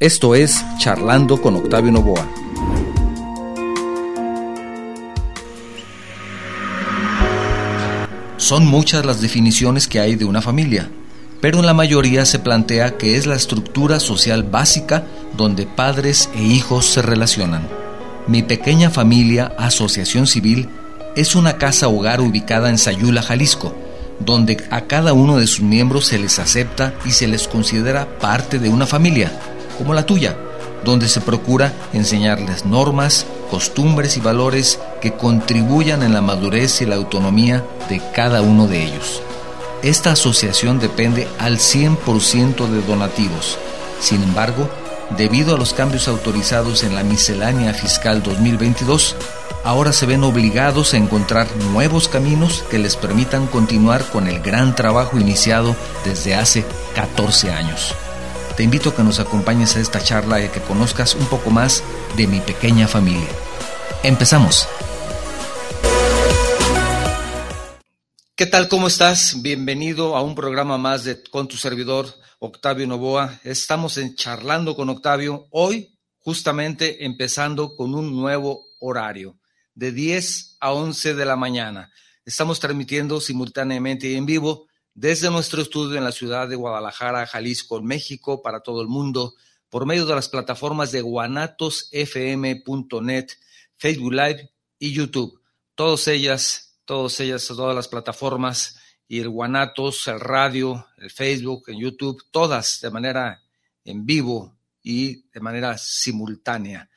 Esto es Charlando con Octavio Novoa. Son muchas las definiciones que hay de una familia, pero en la mayoría se plantea que es la estructura social básica donde padres e hijos se relacionan. Mi pequeña familia, Asociación Civil, es una casa hogar ubicada en Sayula, Jalisco, donde a cada uno de sus miembros se les acepta y se les considera parte de una familia como la tuya, donde se procura enseñarles normas, costumbres y valores que contribuyan en la madurez y la autonomía de cada uno de ellos. Esta asociación depende al 100% de donativos. Sin embargo, debido a los cambios autorizados en la miscelánea fiscal 2022, ahora se ven obligados a encontrar nuevos caminos que les permitan continuar con el gran trabajo iniciado desde hace 14 años. Te invito a que nos acompañes a esta charla y que conozcas un poco más de mi pequeña familia. Empezamos. ¿Qué tal? ¿Cómo estás? Bienvenido a un programa más de con tu servidor Octavio Novoa. Estamos en charlando con Octavio hoy justamente empezando con un nuevo horario de 10 a 11 de la mañana. Estamos transmitiendo simultáneamente en vivo desde nuestro estudio en la ciudad de Guadalajara, Jalisco, México, para todo el mundo, por medio de las plataformas de guanatosfm.net, Facebook Live y YouTube. Todas ellas, todas ellas, todas las plataformas y el Guanatos, el radio, el Facebook, el YouTube, todas de manera en vivo y de manera simultánea.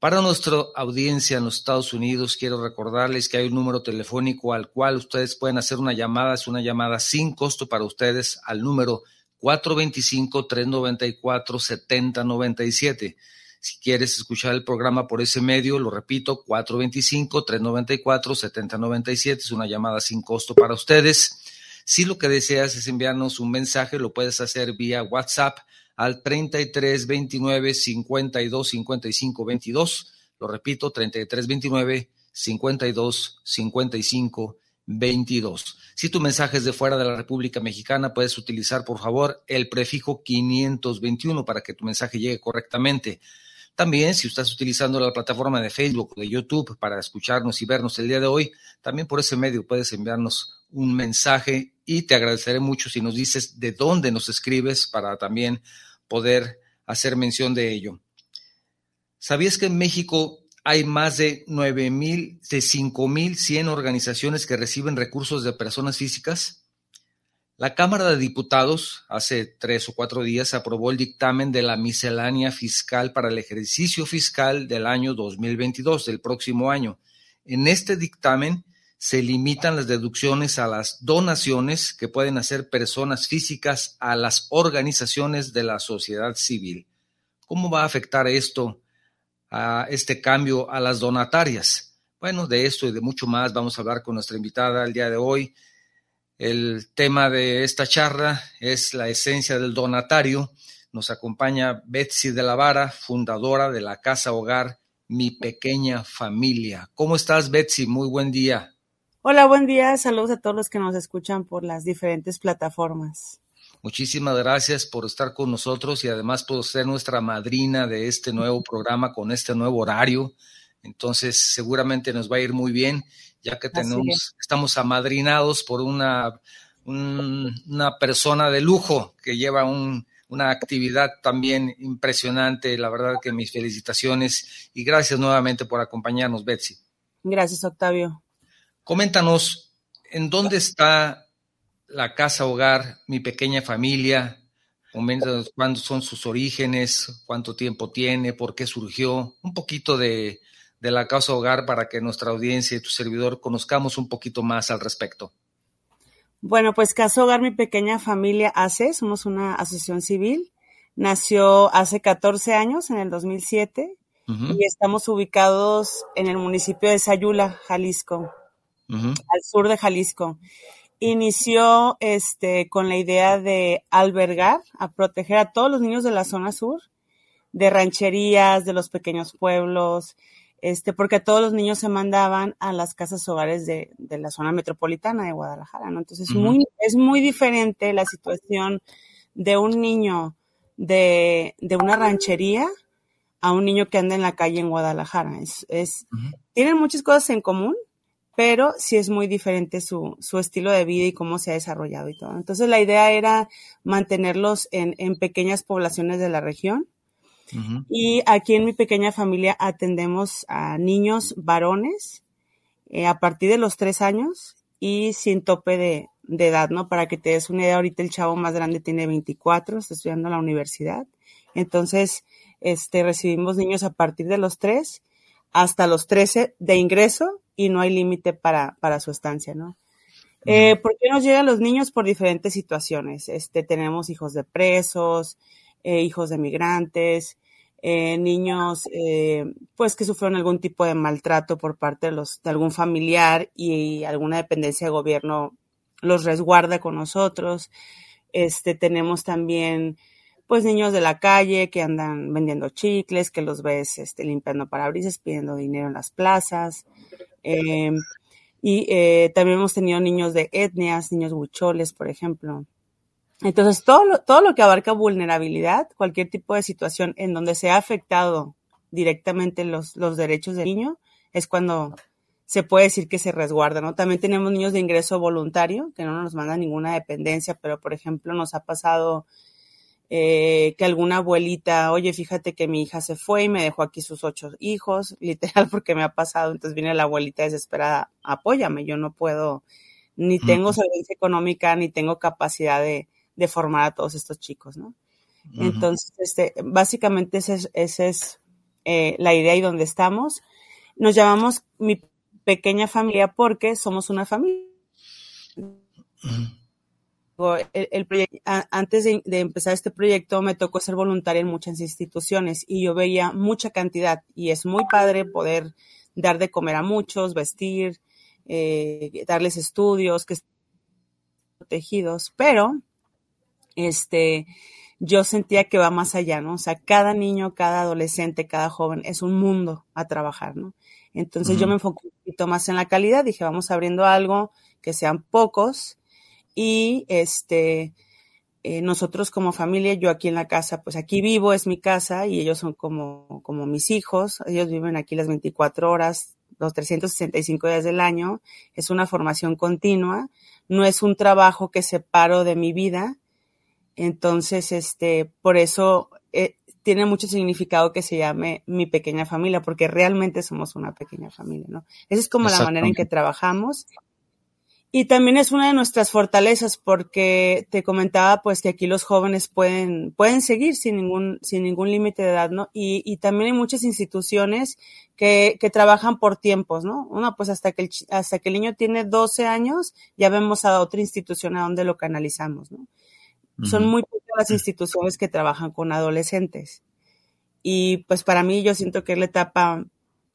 Para nuestra audiencia en los Estados Unidos, quiero recordarles que hay un número telefónico al cual ustedes pueden hacer una llamada. Es una llamada sin costo para ustedes al número 425-394-7097. Si quieres escuchar el programa por ese medio, lo repito, 425-394-7097. Es una llamada sin costo para ustedes. Si lo que deseas es enviarnos un mensaje, lo puedes hacer vía WhatsApp al 33 29 52 55 22. Lo repito, 33 29 52 55 22. Si tu mensaje es de fuera de la República Mexicana, puedes utilizar, por favor, el prefijo 521 para que tu mensaje llegue correctamente. También, si estás utilizando la plataforma de Facebook o de YouTube para escucharnos y vernos el día de hoy, también por ese medio puedes enviarnos un mensaje y te agradeceré mucho si nos dices de dónde nos escribes para también poder hacer mención de ello. ¿Sabías que en México hay más de nueve mil, de cinco mil cien organizaciones que reciben recursos de personas físicas? La Cámara de Diputados hace tres o cuatro días aprobó el dictamen de la miscelánea fiscal para el ejercicio fiscal del año 2022, del próximo año. En este dictamen se limitan las deducciones a las donaciones que pueden hacer personas físicas a las organizaciones de la sociedad civil. ¿Cómo va a afectar esto, a este cambio a las donatarias? Bueno, de esto y de mucho más vamos a hablar con nuestra invitada el día de hoy. El tema de esta charla es la esencia del donatario. Nos acompaña Betsy de la Vara, fundadora de la Casa Hogar Mi Pequeña Familia. ¿Cómo estás, Betsy? Muy buen día. Hola, buen día. Saludos a todos los que nos escuchan por las diferentes plataformas. Muchísimas gracias por estar con nosotros y además por ser nuestra madrina de este nuevo programa con este nuevo horario. Entonces, seguramente nos va a ir muy bien, ya que tenemos, estamos amadrinados por una, una persona de lujo que lleva una actividad también impresionante. La verdad que mis felicitaciones y gracias nuevamente por acompañarnos, Betsy. Gracias, Octavio. Coméntanos, ¿en dónde está la casa hogar, mi pequeña familia? Coméntanos cuándo son sus orígenes, cuánto tiempo tiene, por qué surgió, un poquito de, de la casa hogar para que nuestra audiencia y tu servidor conozcamos un poquito más al respecto. Bueno, pues Casa Hogar Mi Pequeña Familia hace, somos una asociación civil, nació hace 14 años, en el 2007, y estamos ubicados en el municipio de Sayula, Jalisco al sur de Jalisco. Inició este, con la idea de albergar, a proteger a todos los niños de la zona sur, de rancherías, de los pequeños pueblos, este, porque todos los niños se mandaban a las casas hogares de, de la zona metropolitana de Guadalajara, ¿no? Entonces, muy, es muy diferente la situación de un niño de, de una ranchería a un niño que anda en la calle en Guadalajara. Es, es Tienen muchas cosas en común, pero sí es muy diferente su, su, estilo de vida y cómo se ha desarrollado y todo. Entonces la idea era mantenerlos en, en pequeñas poblaciones de la región. Y aquí en mi pequeña familia atendemos a niños varones eh, a partir de los tres años y sin tope de, de, edad, ¿no? Para que te des una idea, ahorita el chavo más grande tiene 24, está estudiando en la universidad. Entonces, este, recibimos niños a partir de los 3 hasta los 13 de ingreso y no hay límite para, para su estancia, ¿no? Eh, ¿Por qué nos llegan los niños? Por diferentes situaciones. Este, tenemos hijos de presos, eh, hijos de migrantes, eh, niños eh, pues que sufrieron algún tipo de maltrato por parte de, los, de algún familiar y alguna dependencia de gobierno los resguarda con nosotros. Este, tenemos también pues niños de la calle que andan vendiendo chicles, que los ves este, limpiando parabrisas, pidiendo dinero en las plazas. Eh, y eh, también hemos tenido niños de etnias, niños bucholes, por ejemplo. Entonces, todo lo, todo lo que abarca vulnerabilidad, cualquier tipo de situación en donde se ha afectado directamente los, los derechos del niño, es cuando se puede decir que se resguarda, ¿no? También tenemos niños de ingreso voluntario, que no nos mandan ninguna dependencia, pero por ejemplo nos ha pasado eh, que alguna abuelita, oye, fíjate que mi hija se fue y me dejó aquí sus ocho hijos, literal porque me ha pasado, entonces viene la abuelita desesperada, apóyame, yo no puedo, ni tengo solvencia económica, ni tengo capacidad de, de, formar a todos estos chicos, ¿no? Entonces, este, básicamente esa es, ese es eh, la idea y donde estamos. Nos llamamos mi pequeña familia porque somos una familia el, proyecto, antes de, empezar este proyecto me tocó ser voluntaria en muchas instituciones y yo veía mucha cantidad y es muy padre poder dar de comer a muchos, vestir, eh, darles estudios, que estén protegidos, pero este, yo sentía que va más allá, ¿no? O sea, cada niño, cada adolescente, cada joven es un mundo a trabajar, ¿no? Entonces yo me enfoqué un poquito más en la calidad, dije, vamos abriendo algo que sean pocos, y este, eh, nosotros como familia, yo aquí en la casa, pues aquí vivo, es mi casa y ellos son como, como mis hijos, ellos viven aquí las 24 horas, los 365 días del año, es una formación continua, no es un trabajo que separo de mi vida, entonces, este, por eso eh, tiene mucho significado que se llame mi pequeña familia, porque realmente somos una pequeña familia, ¿no? Esa es como la manera en que trabajamos y también es una de nuestras fortalezas porque te comentaba pues que aquí los jóvenes pueden, pueden seguir sin ningún, sin ningún límite de edad, ¿no? Y, y también hay muchas instituciones que, que trabajan por tiempos, ¿no? Una pues hasta que el, hasta que el niño tiene 12 años ya vemos a otra institución a donde lo canalizamos, ¿no? Son muy pocas las instituciones que trabajan con adolescentes. Y pues para mí yo siento que es la etapa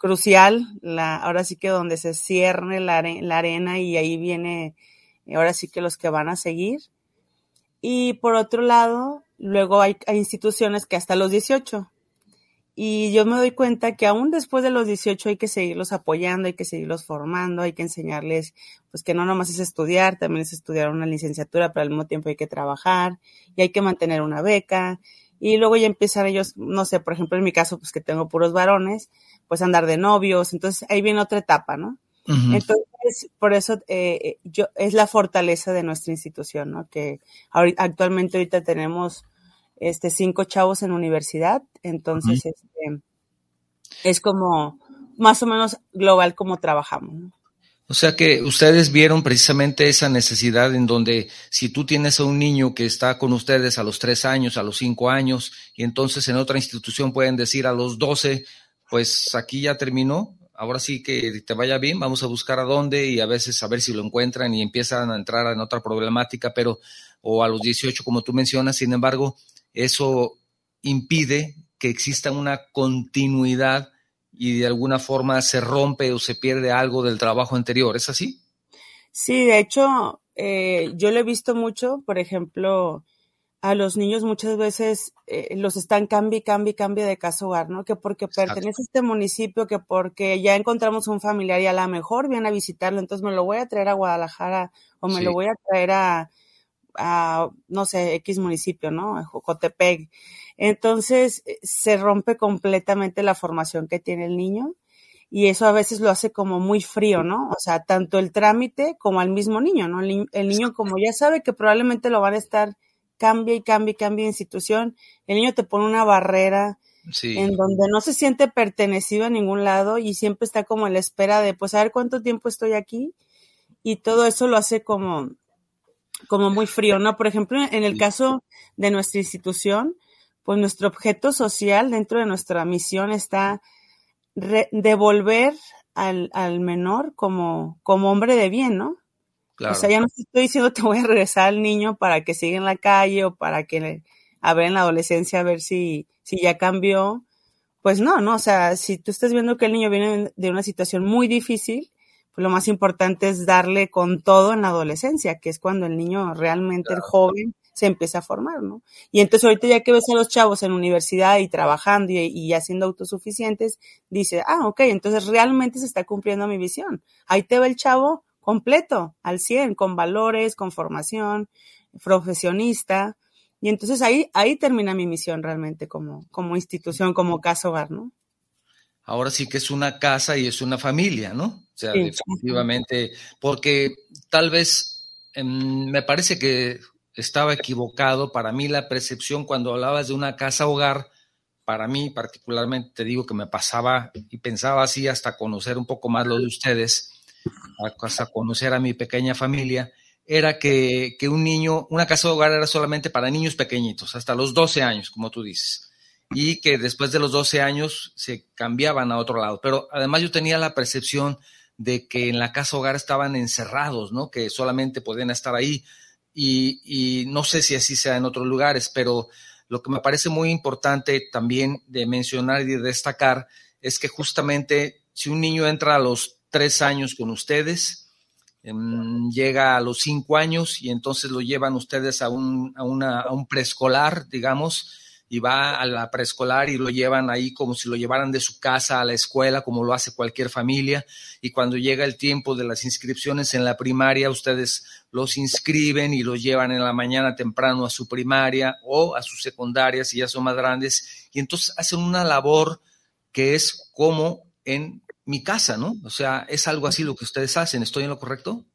crucial, la, ahora sí que donde se cierne la, la arena y ahí viene, ahora sí que los que van a seguir. Y por otro lado, luego hay, hay, instituciones que hasta los 18. Y yo me doy cuenta que aún después de los 18 hay que seguirlos apoyando, hay que seguirlos formando, hay que enseñarles, pues que no nomás es estudiar, también es estudiar una licenciatura, pero al mismo tiempo hay que trabajar y hay que mantener una beca. Y luego ya empiezan ellos, no sé, por ejemplo en mi caso, pues que tengo puros varones, pues andar de novios, entonces ahí viene otra etapa, ¿no? Entonces, por eso eh, eh, yo, es la fortaleza de nuestra institución, ¿no? Que actualmente ahorita tenemos este cinco chavos en universidad, entonces este, es como más o menos global como trabajamos, ¿no? O sea que ustedes vieron precisamente esa necesidad en donde si tú tienes a un niño que está con ustedes a los tres años, a los cinco años, y entonces en otra institución pueden decir a los doce, pues aquí ya terminó, ahora sí que te vaya bien, vamos a buscar a dónde y a veces a ver si lo encuentran y empiezan a entrar en otra problemática, pero o a los 18 como tú mencionas, sin embargo, eso impide que exista una continuidad y de alguna forma se rompe o se pierde algo del trabajo anterior, ¿es así? Sí, de hecho, eh, yo lo he visto mucho, por ejemplo, a los niños muchas veces eh, los están cambi, cambi, cambi de casa hogar, ¿no? Que porque pertenece a este municipio, que porque ya encontramos un familiar y a lo mejor viene a visitarlo, entonces me lo voy a traer a Guadalajara o me lo voy a traer a, a, no sé, X municipio, ¿no? A Jocotepec. Entonces eh, se rompe completamente la formación que tiene el niño y eso a veces lo hace como muy frío, ¿no? O sea, tanto el trámite como al mismo niño, ¿no? El, niño como ya sabe que probablemente lo van a estar cambia y cambia y cambia de institución, el niño te pone una barrera en donde no se siente pertenecido a ningún lado y siempre está como en la espera de, pues, a ver cuánto tiempo estoy aquí y todo eso lo hace como, como muy frío, ¿no? Por ejemplo, en el caso de nuestra institución, pues nuestro objeto social dentro de nuestra misión está devolver al, al menor como, como hombre de bien, ¿no? O sea, ya no estoy diciendo te voy a regresar al niño para que siga en la calle o para que a ver en la adolescencia a ver si, si ya cambió. Pues no, no, o sea, si tú estás viendo que el niño viene de una situación muy difícil, pues lo más importante es darle con todo en la adolescencia, que es cuando el niño realmente, el joven, se empieza a formar, ¿no? Y entonces ahorita ya que ves a los chavos en universidad y trabajando y, y ya siendo autosuficientes, dice, ah, ok, entonces realmente se está cumpliendo mi visión. Ahí te ve el chavo completo, al 100, con valores, con formación, profesionista. Y entonces ahí, ahí termina mi misión realmente como, como institución, como casa hogar, ¿no? Ahora sí que es una casa y es una familia, ¿no? O sea, definitivamente, porque tal vez em, me parece que estaba equivocado. Para mí la percepción cuando hablabas de una casa hogar, para mí particularmente te digo que me pasaba y pensaba así hasta conocer un poco más lo de ustedes, hasta conocer a mi pequeña familia, era que, un niño, una casa de hogar era solamente para niños pequeñitos, hasta los 12 años, como tú dices, y que después de los 12 años se cambiaban a otro lado. Pero además yo tenía la percepción de que en la casa hogar estaban encerrados, ¿no? Que solamente podían estar ahí. Y, y no sé si así sea en otros lugares, pero lo que me parece muy importante también de mencionar y de destacar es que justamente si un niño entra a los tres años con ustedes, em, llega a los cinco años y entonces lo llevan ustedes a un, a, una, a un preescolar, digamos, y va a la preescolar y lo llevan ahí como si lo llevaran de su casa a la escuela, como lo hace cualquier familia. Y cuando llega el tiempo de las inscripciones en la primaria, ustedes los inscriben y los llevan en la mañana temprano a su primaria o a su secundaria si ya son más grandes. Y entonces hacen una labor que es como en mi casa, ¿no? O sea, es algo así lo que ustedes hacen. ¿Estoy en lo correcto?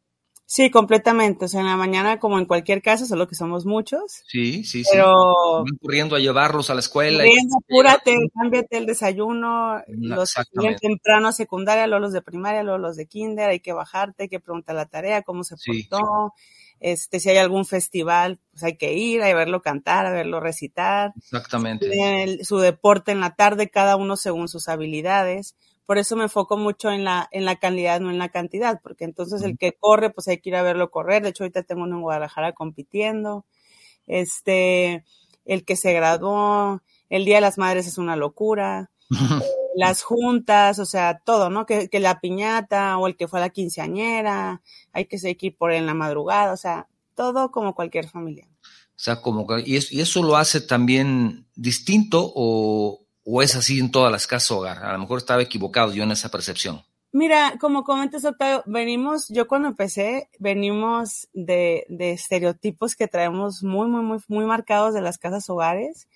Sí, completamente. O sea, en la mañana, como en cualquier casa, solo que somos muchos. Sí, sí, sí. Pero. corriendo a llevarlos a la escuela. Corriendo, apúrate, cámbiate el desayuno. Los que temprano a secundaria, luego los de primaria, luego los de kinder. Hay que bajarte, hay que preguntar la tarea, cómo se portó. Este, si hay algún festival, pues hay que ir, a verlo cantar, a verlo recitar. Exactamente. su deporte en la tarde, cada uno según sus habilidades por eso me enfoco mucho en la, en la calidad, no en la cantidad, porque entonces el que corre, pues hay que ir a verlo correr. De hecho, ahorita tengo uno en Guadalajara compitiendo. Este, el que se graduó, el Día de las Madres es una locura. las juntas, o sea, todo, ¿no? Que, que, la piñata o el que fue a la quinceañera, hay que seguir por en la madrugada, o sea, todo como cualquier familia. O sea, como y y eso lo hace también distinto o, ¿O es así en todas las casas hogar? A lo mejor estaba equivocado yo en esa percepción. Mira, como comentas, Octavio, venimos, yo cuando empecé, venimos de, de estereotipos que traemos muy, muy, muy, muy marcados de las casas hogares.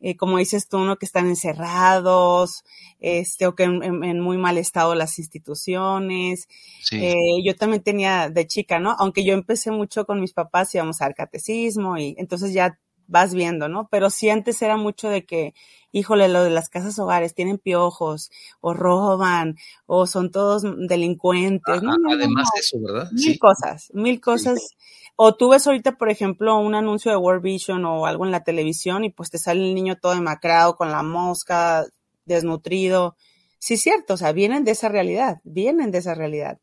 Eh, como dices tú, uno que están encerrados, este, o que en, muy mal estado las instituciones. Eh, yo también tenía de chica, ¿no? Aunque yo empecé mucho con mis papás, íbamos al catecismo y entonces ya vas viendo, ¿no? Pero sí antes era mucho de que, híjole, lo de las casas hogares tienen piojos, o roban, o son todos delincuentes. ¿no? Además de eso, ¿verdad? Mil cosas, mil cosas. O tú ves ahorita, por ejemplo, un anuncio de World Vision o algo en la televisión y pues te sale el niño todo demacrado con la mosca, desnutrido. Sí, cierto, o sea, vienen de esa realidad, vienen de esa realidad.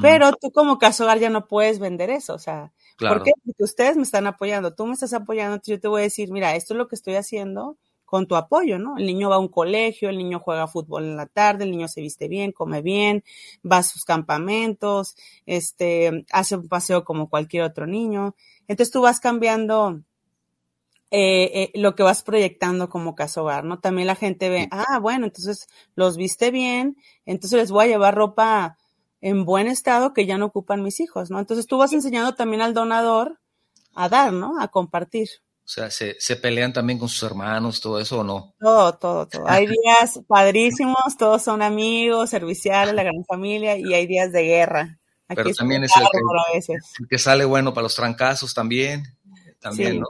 Pero tú como caso hogar ya no puedes vender eso, o sea, ¿Por qué? Porque ustedes me están apoyando, tú me estás apoyando, yo te voy a decir, mira, esto es lo que estoy haciendo con tu apoyo, ¿no? El niño va a un colegio, el niño juega fútbol en la tarde, el niño se viste bien, come bien, va a sus campamentos, este, hace un paseo como cualquier otro niño. Entonces tú vas cambiando eh, eh, lo que vas proyectando como caso hogar, ¿no? También la gente ve, ah, bueno, entonces los viste bien, entonces les voy a llevar ropa en buen estado que ya no ocupan mis hijos, ¿no? Entonces tú vas enseñando también al donador a dar, ¿no? A compartir. O sea, ¿se, ¿se, pelean también con sus hermanos, todo eso o no? Todo, todo, todo. Hay días padrísimos, todos son amigos, serviciales, la gran familia, y hay días de guerra. Aquí Pero también es el que, el que, sale bueno para los trancazos también, también, ¿no?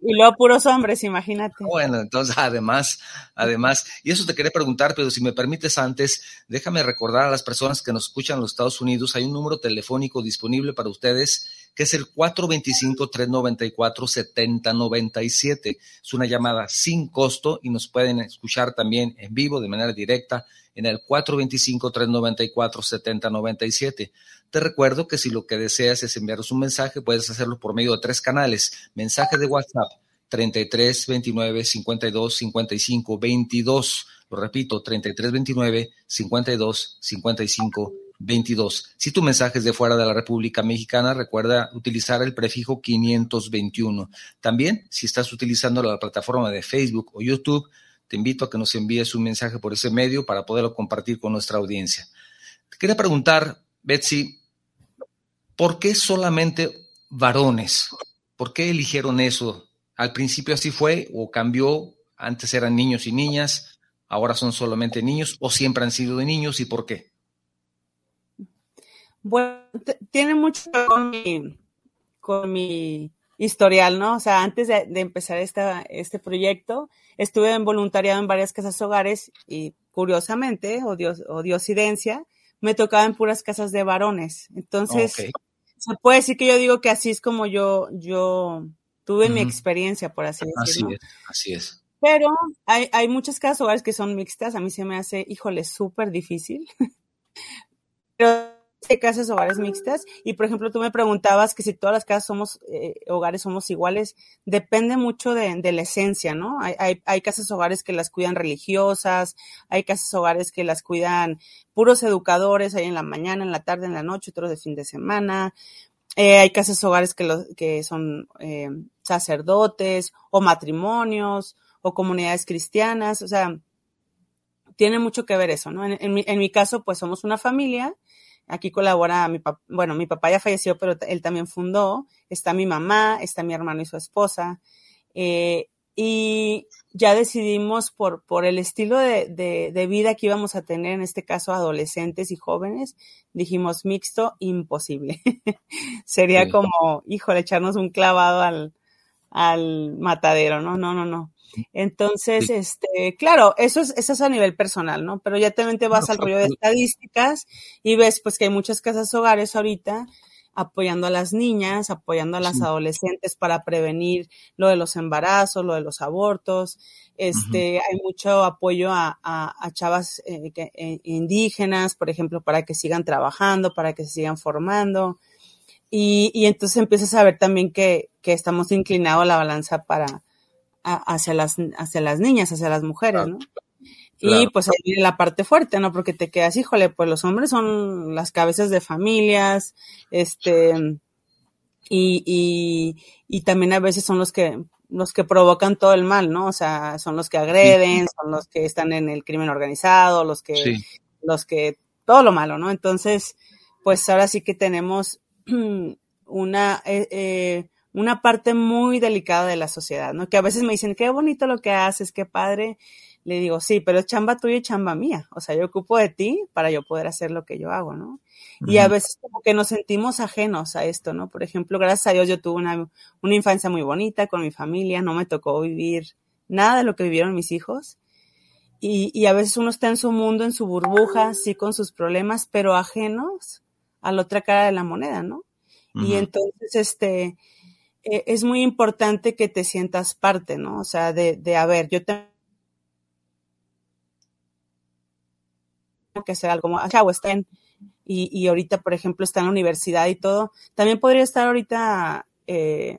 Y luego puros hombres, imagínate. Bueno, entonces además, además, y eso te quería preguntar, pero si me permites antes, déjame recordar a las personas que nos escuchan en los Estados Unidos, hay un número telefónico disponible para ustedes que es el 425-394-7097. Es una llamada sin costo y nos pueden escuchar también en vivo de manera directa en el 425-394-7097. Te recuerdo que si lo que deseas es enviaros un mensaje, puedes hacerlo por medio de tres canales. Mensaje de WhatsApp 33 29 52 55 22. Lo repito, 33 29 52 55 22. Si tu mensaje es de fuera de la República Mexicana, recuerda utilizar el prefijo 521. También, si estás utilizando la plataforma de Facebook o YouTube, te invito a que nos envíes un mensaje por ese medio para poderlo compartir con nuestra audiencia. Quería preguntar, Betsy, ¿por qué solamente varones? ¿Por qué eligieron eso? ¿Al principio así fue o cambió? Antes eran niños y niñas, ahora son solamente niños o siempre han sido de niños y por qué? Bueno, tiene mucho con mi, con mi historial, ¿no? O sea, antes de, empezar esta, este proyecto, estuve en voluntariado en varias casas hogares y curiosamente, o, dios, me tocaba en puras casas de varones. Entonces, se puede decir que yo digo que así es como yo, yo tuve mi experiencia, por así decirlo. Así es, así es. Pero hay, hay muchas casas hogares que son mixtas. A mí se me hace, híjole, súper difícil. Pero de casas hogares mixtas. Y por ejemplo tú me preguntabas que si todas las casas somos eh, hogares somos iguales. Depende mucho de, la esencia no hay, hay, hay, casas hogares que las cuidan religiosas hay casas hogares que las cuidan puros educadores hay en la mañana en la tarde en la noche otros de fin de semana. Eh, hay casas hogares que los que son eh, sacerdotes o matrimonios o comunidades cristianas. O sea tiene mucho que ver eso, ¿no? En, mi, en mi caso, pues somos una familia Aquí colabora mi papá, bueno, mi papá ya falleció, pero él también fundó. Está mi mamá, está mi hermano y su esposa. Eh, y ya decidimos por, por el estilo de, de, vida que íbamos a tener, en este caso adolescentes y jóvenes, dijimos mixto, imposible. Sería como, híjole, echarnos un clavado al, al matadero, ¿no? No, no, no. Entonces, este, claro, eso es, eso es a nivel personal, ¿no? Pero ya también te vas al rollo de estadísticas y ves pues que hay muchas casas hogares ahorita apoyando a las niñas, apoyando a las adolescentes para prevenir lo de los embarazos, lo de los abortos. Este, hay mucho apoyo a, a, chavas eh, eh, indígenas, por ejemplo, para que sigan trabajando, para que se sigan formando. Y, y entonces empiezas a ver también que, que estamos inclinados a la balanza para, hacia, las, hacia las niñas, hacia las mujeres, ¿no? Y pues ahí viene la parte fuerte, ¿no? Porque te quedas, híjole, pues los hombres son las cabezas de familias, este, y, y, y también a veces son los que, los que provocan todo el mal, ¿no? O sea, son los que agreden, son los que están en el crimen organizado, los que, los que, todo lo malo, ¿no? Entonces, pues ahora sí que tenemos una, eh, eh, una parte muy delicada de la sociedad, ¿no? Que a veces me dicen, qué bonito lo que haces, qué padre. Le digo, sí, pero es chamba tuya y chamba mía. O sea, yo ocupo de ti para yo poder hacer lo que yo hago, ¿no? Y a veces como que nos sentimos ajenos a esto, ¿no? Por ejemplo, gracias a Dios yo tuve una, una infancia muy bonita con mi familia, no me tocó vivir nada de lo que vivieron mis hijos. Y, y a veces uno está en su mundo, en su burbuja, sí, con sus problemas, pero ajenos a la otra cara de la moneda, ¿no? Y entonces, este, eh, es muy importante que te sientas parte, ¿no? O sea, de, de a ver, yo tengo que hacer algo, chavo, está en, y, y ahorita, por ejemplo, está en la universidad y todo, también podría estar ahorita eh,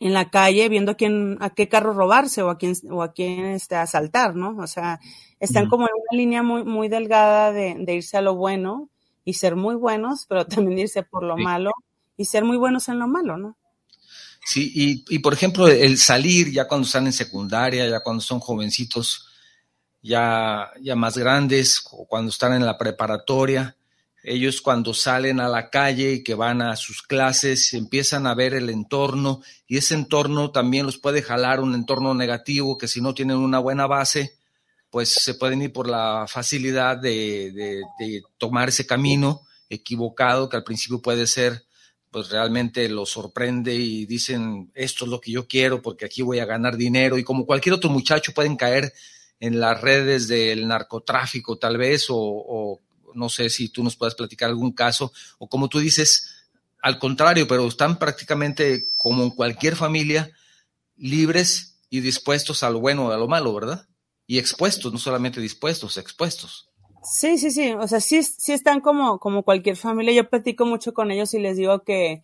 en la calle viendo a quién, a qué carro robarse o a quién, o a quién este, asaltar, ¿no? O sea, están como en una línea muy, muy delgada de, de, irse a lo bueno y ser muy buenos, pero también irse por lo malo y ser muy buenos en lo malo, ¿no? Sí, y, y, por ejemplo, el salir ya cuando están en secundaria, ya cuando son jovencitos, ya, ya más grandes, o cuando están en la preparatoria, ellos cuando salen a la calle y que van a sus clases empiezan a ver el entorno y ese entorno también los puede jalar un entorno negativo que si no tienen una buena base, pues se pueden ir por la facilidad de, tomar ese camino equivocado que al principio puede ser, pues realmente los sorprende y dicen, esto es lo que yo quiero porque aquí voy a ganar dinero y como cualquier otro muchacho pueden caer en las redes del narcotráfico tal vez o, no sé si tú nos puedes platicar algún caso o como tú dices, al contrario, pero están prácticamente como en cualquier familia libres y dispuestos a lo bueno o a lo malo, ¿verdad? y expuestos, no solamente dispuestos, expuestos. Sí, sí, sí, o sea, sí, sí están como, como cualquier familia. Yo platico mucho con ellos y les digo que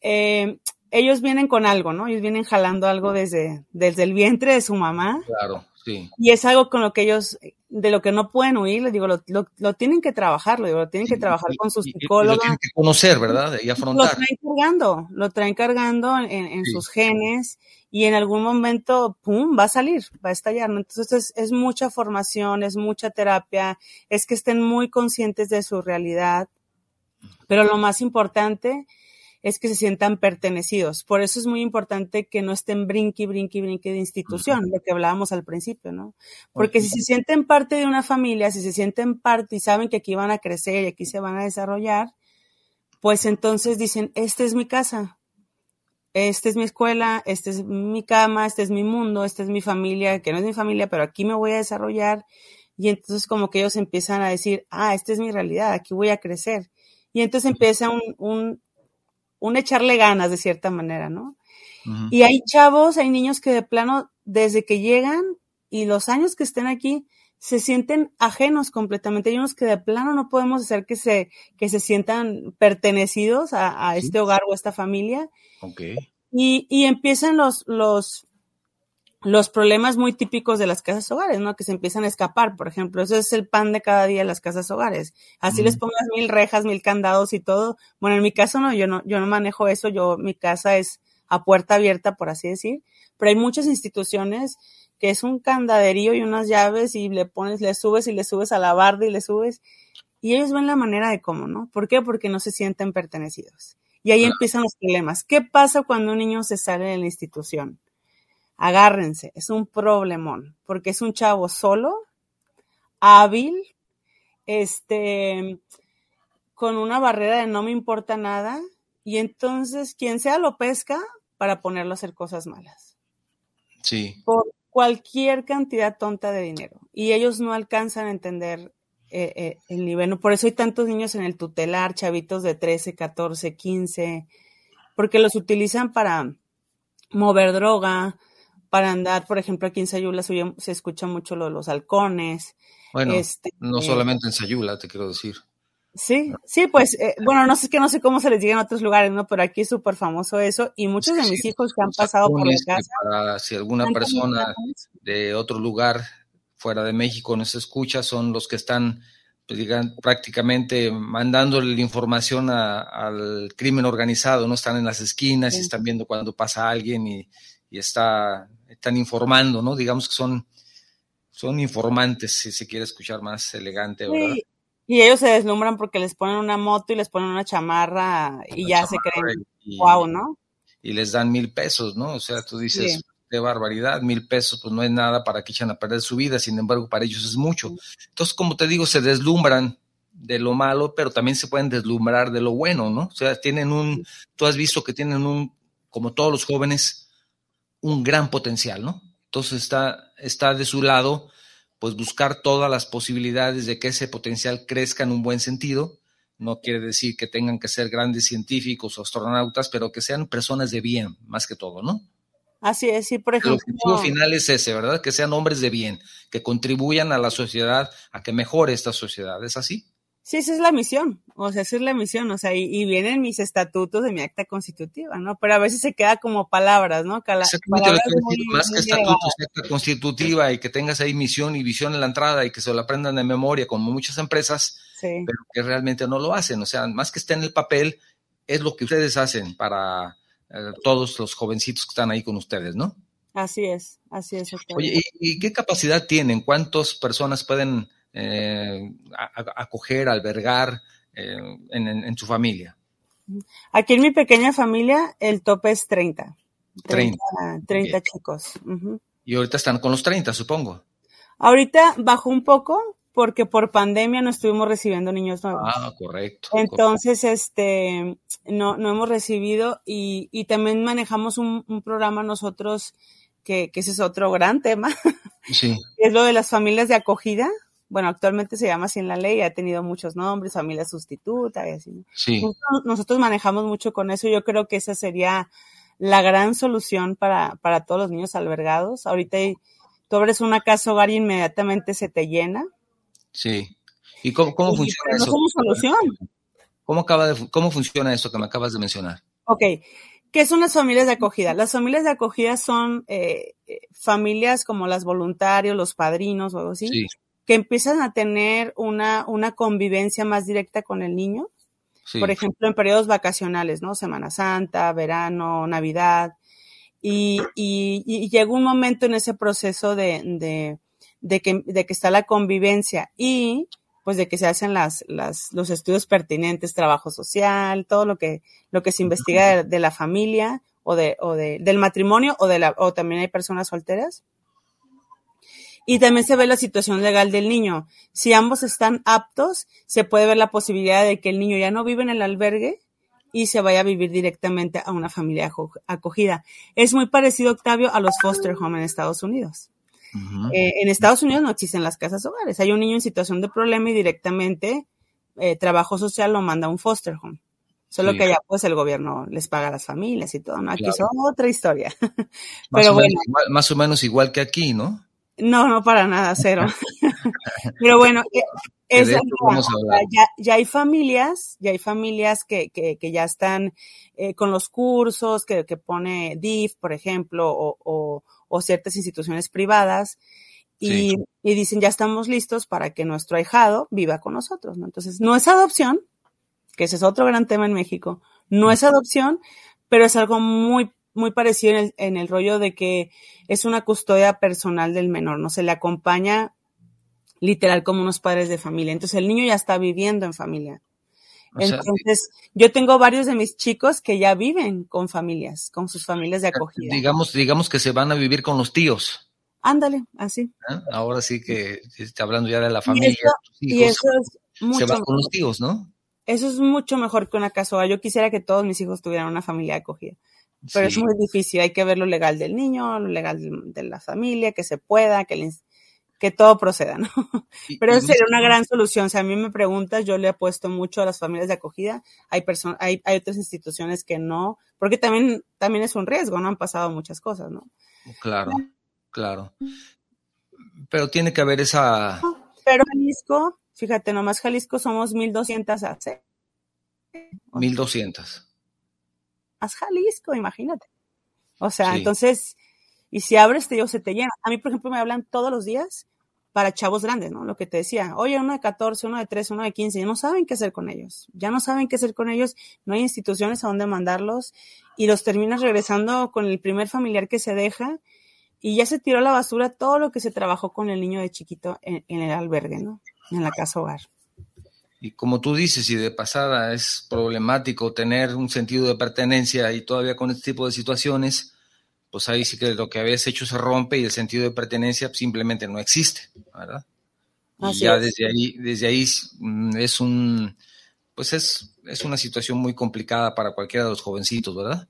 eh, ellos vienen con algo, ¿no? Ellos vienen jalando algo desde, desde el vientre de su mamá. Claro, sí. Y es algo con lo que ellos, de lo que no pueden huir, les digo, lo, lo, tienen que trabajar, lo, digo, lo tienen que trabajar con sus psicólogos. lo tienen que conocer, ¿verdad? Y afrontar. Lo traen cargando, lo traen cargando en, en sus genes y en algún momento, ¡pum!, va a salir, va a estallar. Entonces es, mucha formación, es mucha terapia, es que estén muy conscientes de su realidad, pero lo más importante es que se sientan pertenecidos. Por eso es muy importante que no estén brinqui, brinqui, brinqui de institución, lo que hablábamos al principio, ¿no? Porque si se sienten parte de una familia, si se sienten parte y saben que aquí van a crecer y aquí se van a desarrollar, pues entonces dicen, esta es mi casa, esta es mi escuela, esta es mi cama, este es mi mundo, esta es mi familia, que no es mi familia, pero aquí me voy a desarrollar. Y entonces como que ellos empiezan a decir, ah, esta es mi realidad, aquí voy a crecer. Y entonces empieza un, un, un echarle ganas de cierta manera, ¿no? Y hay chavos, hay niños que de plano, desde que llegan y los años que estén aquí, se sienten ajenos completamente. Hay unos que de plano no podemos hacer que se, que se sientan pertenecidos a, a este hogar o a esta familia. Okay. Y, y empiezan los, los, los problemas muy típicos de las casas hogares, ¿no? Que se empiezan a escapar, por ejemplo. Eso es el pan de cada día de las casas hogares. Así les pongas mil rejas, mil candados y todo. Bueno, en mi caso no, yo no, yo no manejo eso. Yo, mi casa es a puerta abierta, por así decir. Pero hay muchas instituciones que es un candaderío y unas llaves y le pones, le subes y le subes a la barda y le subes. Y ellos ven la manera de cómo, ¿no? ¿Por qué? Porque no se sienten pertenecidos. Y ahí empiezan los problemas. ¿Qué pasa cuando un niño se sale de la institución? Agárrense, es un problemón, porque es un chavo solo, hábil, este, con una barrera de no me importa nada, y entonces quien sea lo pesca para ponerlo a hacer cosas malas. Sí. Por cualquier cantidad tonta de dinero. Y ellos no alcanzan a entender eh, eh, el nivel. Por eso hay tantos niños en el tutelar, chavitos de 13, 14, 15, porque los utilizan para mover droga, para andar, por ejemplo, aquí en Sayula se, escucha mucho lo de los halcones. Bueno, este, no solamente en Sayula, te quiero decir. Sí, sí, pues, eh, bueno, no sé que no sé cómo se les diga en otros lugares, ¿no? Pero aquí es súper famoso eso y muchos de mis hijos que han pasado por la casa. si alguna persona de otro lugar fuera de México nos escucha son los que están pues, digan, prácticamente mandándole la información al crimen organizado, ¿no? Están en las esquinas y están viendo cuando pasa alguien y, está, están informando, ¿no? Digamos que son, son informantes, si se quiere escuchar más elegante, ¿verdad? Y ellos se deslumbran porque les ponen una moto y les ponen una chamarra y ya se creen, wow, ¿no? Y les dan mil pesos, ¿no? O sea, tú dices, de barbaridad, mil pesos, pues no es nada para que echen a perder su vida, sin embargo, para ellos es mucho. Entonces, como te digo, se deslumbran de lo malo, pero también se pueden deslumbrar de lo bueno, ¿no? O sea, tienen un, tú has visto que tienen un, como todos los jóvenes, un gran potencial, ¿no? Entonces está, está de su lado, pues buscar todas las posibilidades de que ese potencial crezca en un buen sentido. No quiere decir que tengan que ser grandes científicos o astronautas, pero que sean personas de bien, más que todo, ¿no? Así es, sí, por ejemplo. El objetivo final es ese, ¿verdad? Que sean hombres de bien, que contribuyan a la sociedad, a que mejore esta sociedad. ¿Es así? Sí, esa es la misión, o sea, esa es la misión, o sea, y, vienen mis estatutos de mi acta constitutiva, ¿no? Pero a veces se queda como palabras, ¿no? más que estatutos, acta constitutiva y que tengas ahí misión y visión en la entrada y que se lo aprendan de memoria, como muchas empresas, pero que realmente no lo hacen, o sea, más que esté en el papel, es lo que ustedes hacen para eh, todos los jovencitos que están ahí con ustedes, ¿no? Así es, así es. Oye, ¿y, qué capacidad tienen? ¿Cuántas personas pueden eh, acoger, albergar en, su familia? Aquí en mi pequeña familia el tope es 30. 30, 30, chicos. Y ahorita están con los 30, supongo. Ahorita bajó un poco porque por pandemia no estuvimos recibiendo niños nuevos. Ah, correcto. Entonces, este, no, no hemos recibido y, y también manejamos un, un, programa nosotros que, que ese es otro gran tema. Sí. es lo de las familias de acogida bueno, actualmente se llama así en la ley, ha tenido muchos nombres, familia sustituta y así. Sí. Nosotros, manejamos mucho con eso, yo creo que esa sería la gran solución para, para todos los niños albergados. Ahorita tú abres una casa hogar y inmediatamente se te llena. Sí. ¿Y cómo, cómo funciona eso? No solución. ¿Cómo, acaba de, ¿Cómo funciona eso que me acabas de mencionar? Ok. ¿Qué son las familias de acogida? Las familias de acogida son eh, eh familias como las voluntarios, los padrinos o algo así, sí que empiezan a tener una, una convivencia más directa con el niño. Por ejemplo, en periodos vacacionales, ¿no? Semana Santa, verano, Navidad. Y, y, llega un momento en ese proceso de, de, de, que, de que está la convivencia y pues de que se hacen las, las, los estudios pertinentes, trabajo social, todo lo que, lo que se investiga de, la familia o de, o de, del matrimonio o de la, o también hay personas solteras. Y también se ve la situación legal del niño. Si ambos están aptos, se puede ver la posibilidad de que el niño ya no vive en el albergue y se vaya a vivir directamente a una familia acogida. Es muy parecido, Octavio, a los foster home en Estados Unidos. Eh, en Estados Unidos no existen las casas hogares. Hay un niño en situación de problema y directamente eh, trabajo social lo manda a un foster home. Solo que allá pues el gobierno les paga a las familias y todo, ¿no? Aquí es otra historia. Pero bueno. más o menos igual que aquí, ¿no? No, no para nada, cero. Pero bueno, eh, es, ya, ya, hay familias, ya hay familias que, que, que ya están eh, con los cursos que, que, pone DIF, por ejemplo, o, o, o ciertas instituciones privadas, y, y, dicen ya estamos listos para que nuestro ahijado viva con nosotros, ¿no? Entonces, no es adopción, que ese es otro gran tema en México, no es adopción, pero es algo muy muy parecido en el, en el rollo de que es una custodia personal del menor, ¿no? Se le acompaña literal como unos padres de familia. Entonces el niño ya está viviendo en familia. Entonces, yo tengo varios de mis chicos que ya viven con familias, con sus familias de acogida. Digamos, digamos que se van a vivir con los tíos. Ándale, así. ¿Ah? Ahora sí que está hablando ya de la familia. Y eso, es mucho se van con los tíos, ¿no? Eso es mucho mejor que una casa. Yo quisiera que todos mis hijos tuvieran una familia de acogida. Pero es muy difícil, hay que ver lo legal del niño, lo legal de, la familia, que se pueda, que, que todo proceda, ¿no? Pero eso sería una gran solución. Si a mí me preguntas, yo le apuesto mucho a las familias de acogida. Hay, hay, hay otras instituciones que no, porque también, también es un riesgo, ¿no? Han pasado muchas cosas, ¿no? Claro, claro. Pero tiene que haber esa... Pero Jalisco, fíjate, nomás Jalisco somos 1200 AC. 1200 haz Jalisco, imagínate. O sea, entonces, y si abres, te digo, se te llena. A mí, por ejemplo, me hablan todos los días para chavos grandes, ¿no? Lo que te decía, oye, uno de 14, uno de 13, uno de 15, ya no saben qué hacer con ellos, ya no saben qué hacer con ellos, no hay instituciones a dónde mandarlos y los terminas regresando con el primer familiar que se deja y ya se tiró a la basura todo lo que se trabajó con el niño de chiquito en el albergue, ¿no? En la casa hogar. Y como tú dices, y de pasada es problemático tener un sentido de pertenencia y todavía con este tipo de situaciones, pues ahí sí que lo que habías hecho se rompe y el sentido de pertenencia simplemente no existe, ¿verdad? y ya desde ahí, desde ahí mm, es un, pues es, es una situación muy complicada para cualquiera de los jovencitos, ¿verdad?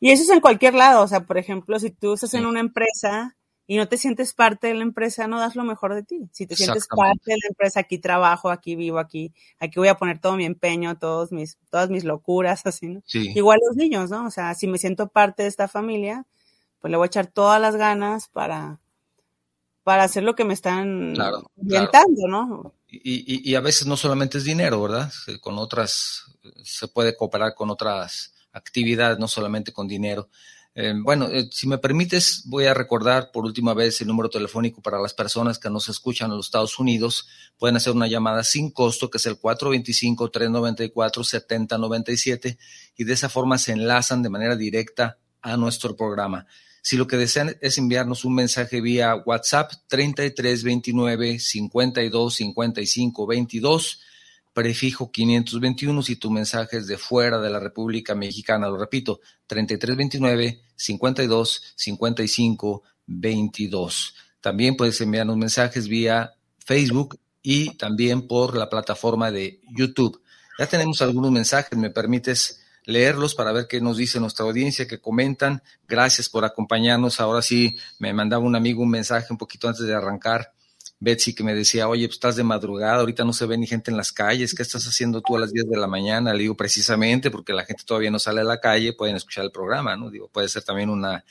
Y eso es en cualquier lado, o sea, por ejemplo, si tú estás en una empresa y no te sientes parte de la empresa, no das lo mejor de ti. Si te sientes parte de la empresa, aquí trabajo, aquí vivo, aquí, aquí voy a poner todo mi empeño, todos mis, todas mis locuras, así, ¿no? Igual los niños, ¿no? O sea, si me siento parte de esta familia, pues le voy a echar todas las ganas para, para hacer lo que me están orientando, ¿no? Y, y, a veces no solamente es dinero, ¿verdad? Con otras, se puede cooperar con otras actividades, no solamente con dinero. Eh, bueno, eh, si me permites, voy a recordar por última vez el número telefónico para las personas que nos escuchan en los Estados Unidos. Pueden hacer una llamada sin costo, que es el 425-394-7097, y de esa forma se enlazan de manera directa a nuestro programa. Si lo que desean es enviarnos un mensaje vía WhatsApp 3329 52 55 22 prefijo 521 si tu mensaje es de fuera de la República Mexicana. Lo repito, 3329 52 55 22. También puedes enviarnos mensajes vía Facebook y también por la plataforma de YouTube. Ya tenemos algunos mensajes, me permites leerlos para ver qué nos dice nuestra audiencia, que comentan. Gracias por acompañarnos. Ahora sí, me mandaba un amigo un mensaje un poquito antes de arrancar Betsy que me decía, oye, pues estás de madrugada, ahorita no se ve ni gente en las calles, ¿qué estás haciendo tú a las 10 de la mañana? Le digo, precisamente porque la gente todavía no sale a la calle, pueden escuchar el programa, ¿no? Digo, puede ser también una...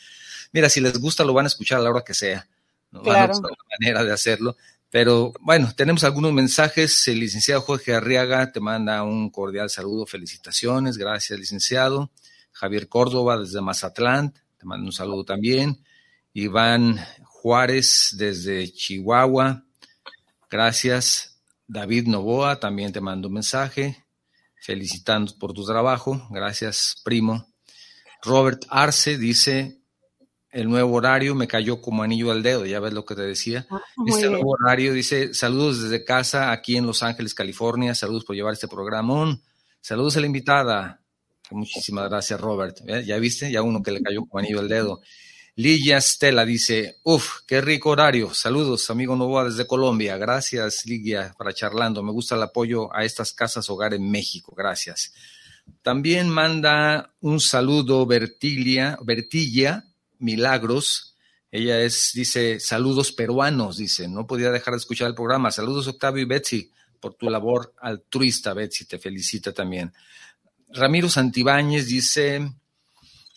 Mira, si les gusta lo van a escuchar a la hora que sea, ¿no? Van a una manera de hacerlo. Pero bueno, tenemos algunos mensajes. El licenciado Jorge Arriaga te manda un cordial saludo, felicitaciones, gracias licenciado. Javier Córdoba desde Mazatlán, te manda un saludo también. Iván Juárez desde Chihuahua. Gracias. David Novoa también te mando un mensaje felicitando por tu trabajo. Gracias, primo. Robert Arce dice, el nuevo horario me cayó como anillo al dedo, ya ves lo que te decía. Ah, este nuevo horario dice, saludos desde casa aquí en Los Ángeles, California, saludos por llevar este programa. Saludos a la invitada. Muchísimas gracias, Robert. Ya viste, ya uno que le cayó como anillo al dedo. Ligia Stella dice, uf, qué rico horario. Saludos, amigo Novoa desde Colombia. Gracias, Ligia, para charlando. Me gusta el apoyo a estas casas hogar en México. Gracias. También manda un saludo Bertilia, Bertilla Milagros. Ella es, dice, saludos peruanos, dice. No podía dejar de escuchar el programa. Saludos, Octavio y Betsy, por tu labor altruista, Betsy. Te felicita también. Ramiro Santibáñez dice,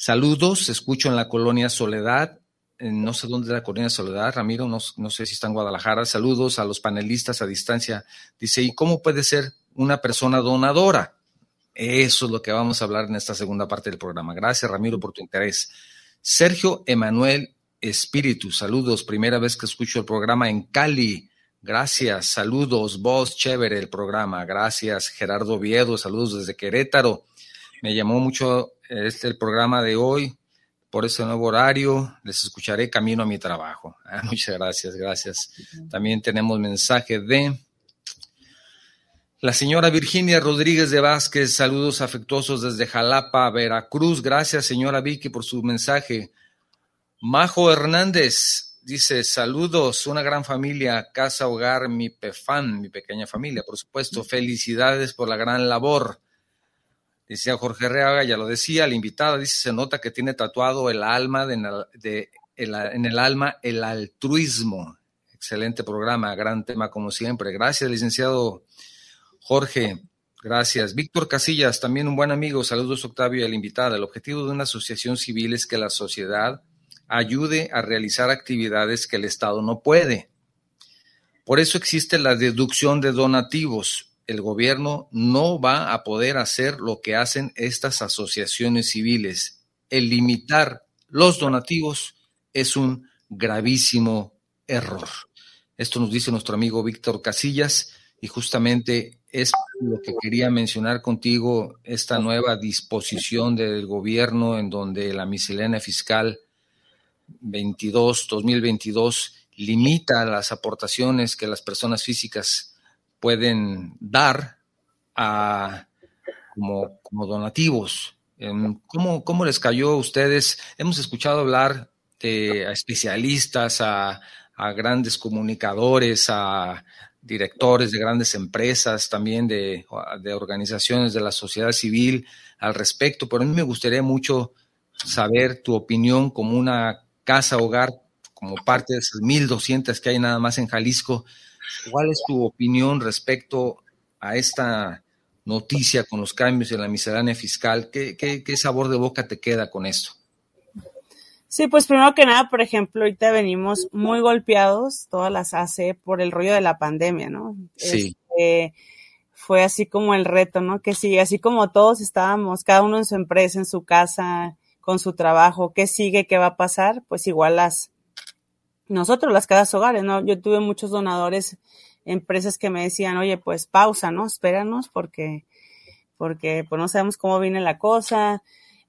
Saludos, escucho en la colonia Soledad, no sé dónde es la colonia Soledad, Ramiro, no, sé si está en Guadalajara. Saludos a los panelistas a distancia. Dice, ¿y cómo puede ser una persona donadora? Eso es lo que vamos a hablar en esta segunda parte del programa. Gracias, Ramiro, por tu interés. Sergio Emanuel Espíritu, saludos, primera vez que escucho el programa en Cali. Gracias, saludos, voz chévere el programa. Gracias, Gerardo Viedo, saludos desde Querétaro. Me llamó mucho este el programa de hoy por ese nuevo horario. Les escucharé camino a mi trabajo. Ah, muchas gracias, gracias. También tenemos mensaje de la señora Virginia Rodríguez de Vázquez. Saludos afectuosos desde Jalapa, Veracruz. Gracias, señora Vicky, por su mensaje. Majo Hernández dice, saludos, una gran familia, casa, hogar, mi pefan, mi pequeña familia, por supuesto. Felicidades por la gran labor. Decía Jorge Reaga, ya lo decía, la invitada dice, se nota que tiene tatuado el alma en el alma el altruismo. Excelente programa, gran tema como siempre. Gracias, licenciado Jorge. Gracias. Víctor Casillas, también un buen amigo. Saludos, Octavio, y la invitada. El objetivo de una asociación civil es que la sociedad ayude a realizar actividades que el Estado no puede. Por eso existe la deducción de donativos el gobierno no va a poder hacer lo que hacen estas asociaciones civiles. El limitar los donativos es un gravísimo error. Esto nos dice nuestro amigo Víctor Casillas y justamente es lo que quería mencionar contigo, esta nueva disposición del gobierno en donde la miscelánea fiscal 22, 2022 limita las aportaciones que las personas físicas pueden dar a, como, donativos. Em, ¿Cómo, ¿Cómo, les cayó a ustedes? Hemos escuchado hablar de especialistas, a, a, grandes comunicadores, a directores de grandes empresas, también de, de, organizaciones de la sociedad civil al respecto, pero a mí me gustaría mucho saber tu opinión como una casa hogar, como parte de esas 1.200 que hay nada más en Jalisco, ¿Cuál es tu opinión respecto a esta noticia con los cambios en la miscelánea fiscal? ¿Qué, qué, sabor de boca te queda con esto? Sí, pues primero que nada, por ejemplo, ahorita venimos muy golpeados, todas las hace por el rollo de la pandemia, ¿no? Sí. Este, fue así como el reto, ¿no? Que sí, así como todos estábamos, cada uno en su empresa, en su casa, con su trabajo, ¿qué sigue? ¿Qué va a pasar? Pues igual las, nosotros, las casas hogares, ¿no? Yo tuve muchos donadores, empresas que me decían, oye, pues pausa, ¿no? Espéranos porque, porque pues no sabemos cómo viene la cosa.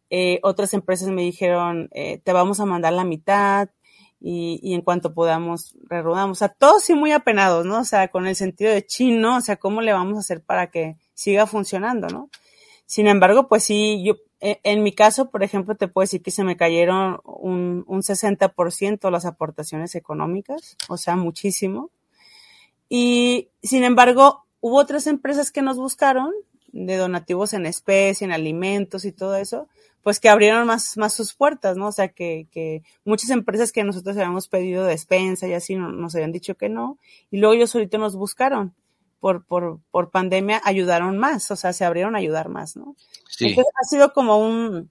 Eh, otras empresas me dijeron, eh, te vamos a mandar la mitad y, y en cuanto podamos, rerodamos. O sea, todos sí muy apenados, ¿no? O sea, con el sentido de chino, o sea, ¿cómo le vamos a hacer para que siga funcionando, ¿no? Sin embargo, pues sí, yo, en mi caso, por ejemplo, te puedo decir que se me cayeron un, un 60% las aportaciones económicas, o sea, muchísimo. Y sin embargo, hubo otras empresas que nos buscaron de donativos en especie, en alimentos y todo eso, pues que abrieron más, más sus puertas, ¿no? O sea, que, que muchas empresas que nosotros habíamos pedido despensa y así nos habían dicho que no, y luego ellos ahorita nos buscaron por, por, por pandemia, ayudaron más, o sea, se abrieron a ayudar más, ¿no? Sí. Entonces ha sido como un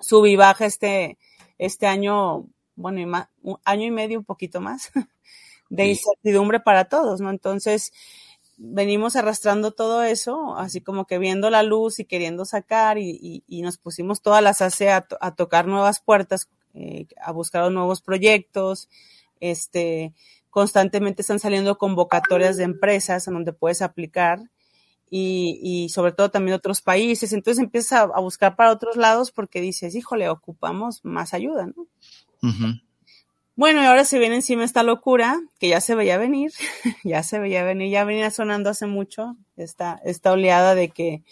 sub y baja este, este año, bueno, y más, un año y medio, un poquito más, de sí. incertidumbre para todos, ¿no? Entonces, venimos arrastrando todo eso, así como que viendo la luz y queriendo sacar y, y, y nos pusimos todas las hace a, a tocar nuevas puertas, eh, a buscar nuevos proyectos, este, constantemente están saliendo convocatorias de empresas en donde puedes aplicar y, y sobre todo también otros países, entonces empiezas a, a, buscar para otros lados porque dices, híjole, ocupamos más ayuda, ¿no? Uh -huh. Bueno, y ahora se viene encima esta locura que ya se veía venir, ya se veía venir, ya venía sonando hace mucho esta, esta oleada de que,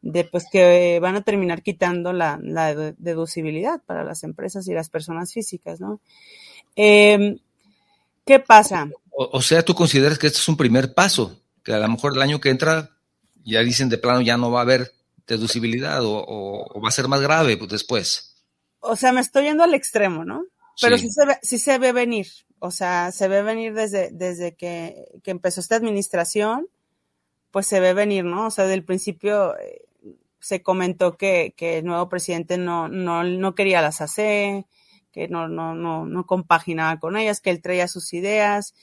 de pues que van a terminar quitando la, la deducibilidad para las empresas y las personas físicas, ¿no? Eh, ¿Qué pasa? O, o, sea, tú consideras que este es un primer paso, que a lo mejor el año que entra ya dicen de plano ya no va a haber deducibilidad o, o, o va a ser más grave pues, después. O sea, me estoy yendo al extremo, ¿no? Pero sí. sí, se ve, sí se ve venir, o sea, se ve venir desde, desde que, que empezó esta administración, pues se ve venir, ¿no? O sea, del principio eh, se comentó que, que, el nuevo presidente no, no, no quería las AC, que no, no, no, no compaginaba con ellas, que él traía sus ideas,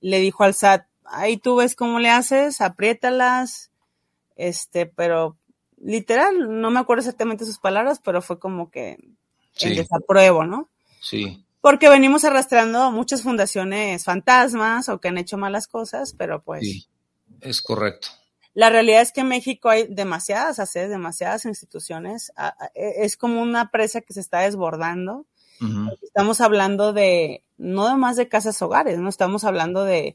le dijo al SAT, ahí tú ves cómo le haces, apriétalas, este, pero literal, no me acuerdo exactamente sus palabras, pero fue como que sí. el desapruebo, ¿no? Sí. Porque venimos arrastrando muchas fundaciones fantasmas o que han hecho malas cosas, pero pues. Sí, es correcto. La realidad es que en México hay demasiadas haces, demasiadas instituciones. E, es como una presa que se está desbordando. Uh -huh. Estamos hablando de, no más de casas hogares, no estamos hablando de,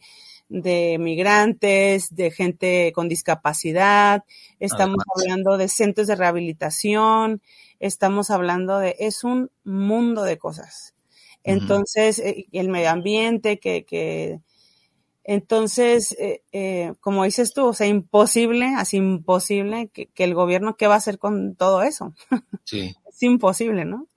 de migrantes, de gente con discapacidad, estamos Además. hablando de centros de rehabilitación, estamos hablando de, es un mundo de cosas. Entonces, uh -huh. el medio ambiente, que, que entonces, eh, eh, como dices tú, o sea, imposible, así imposible que, que, el gobierno, ¿qué va a hacer con todo eso? Sí. es imposible, ¿no?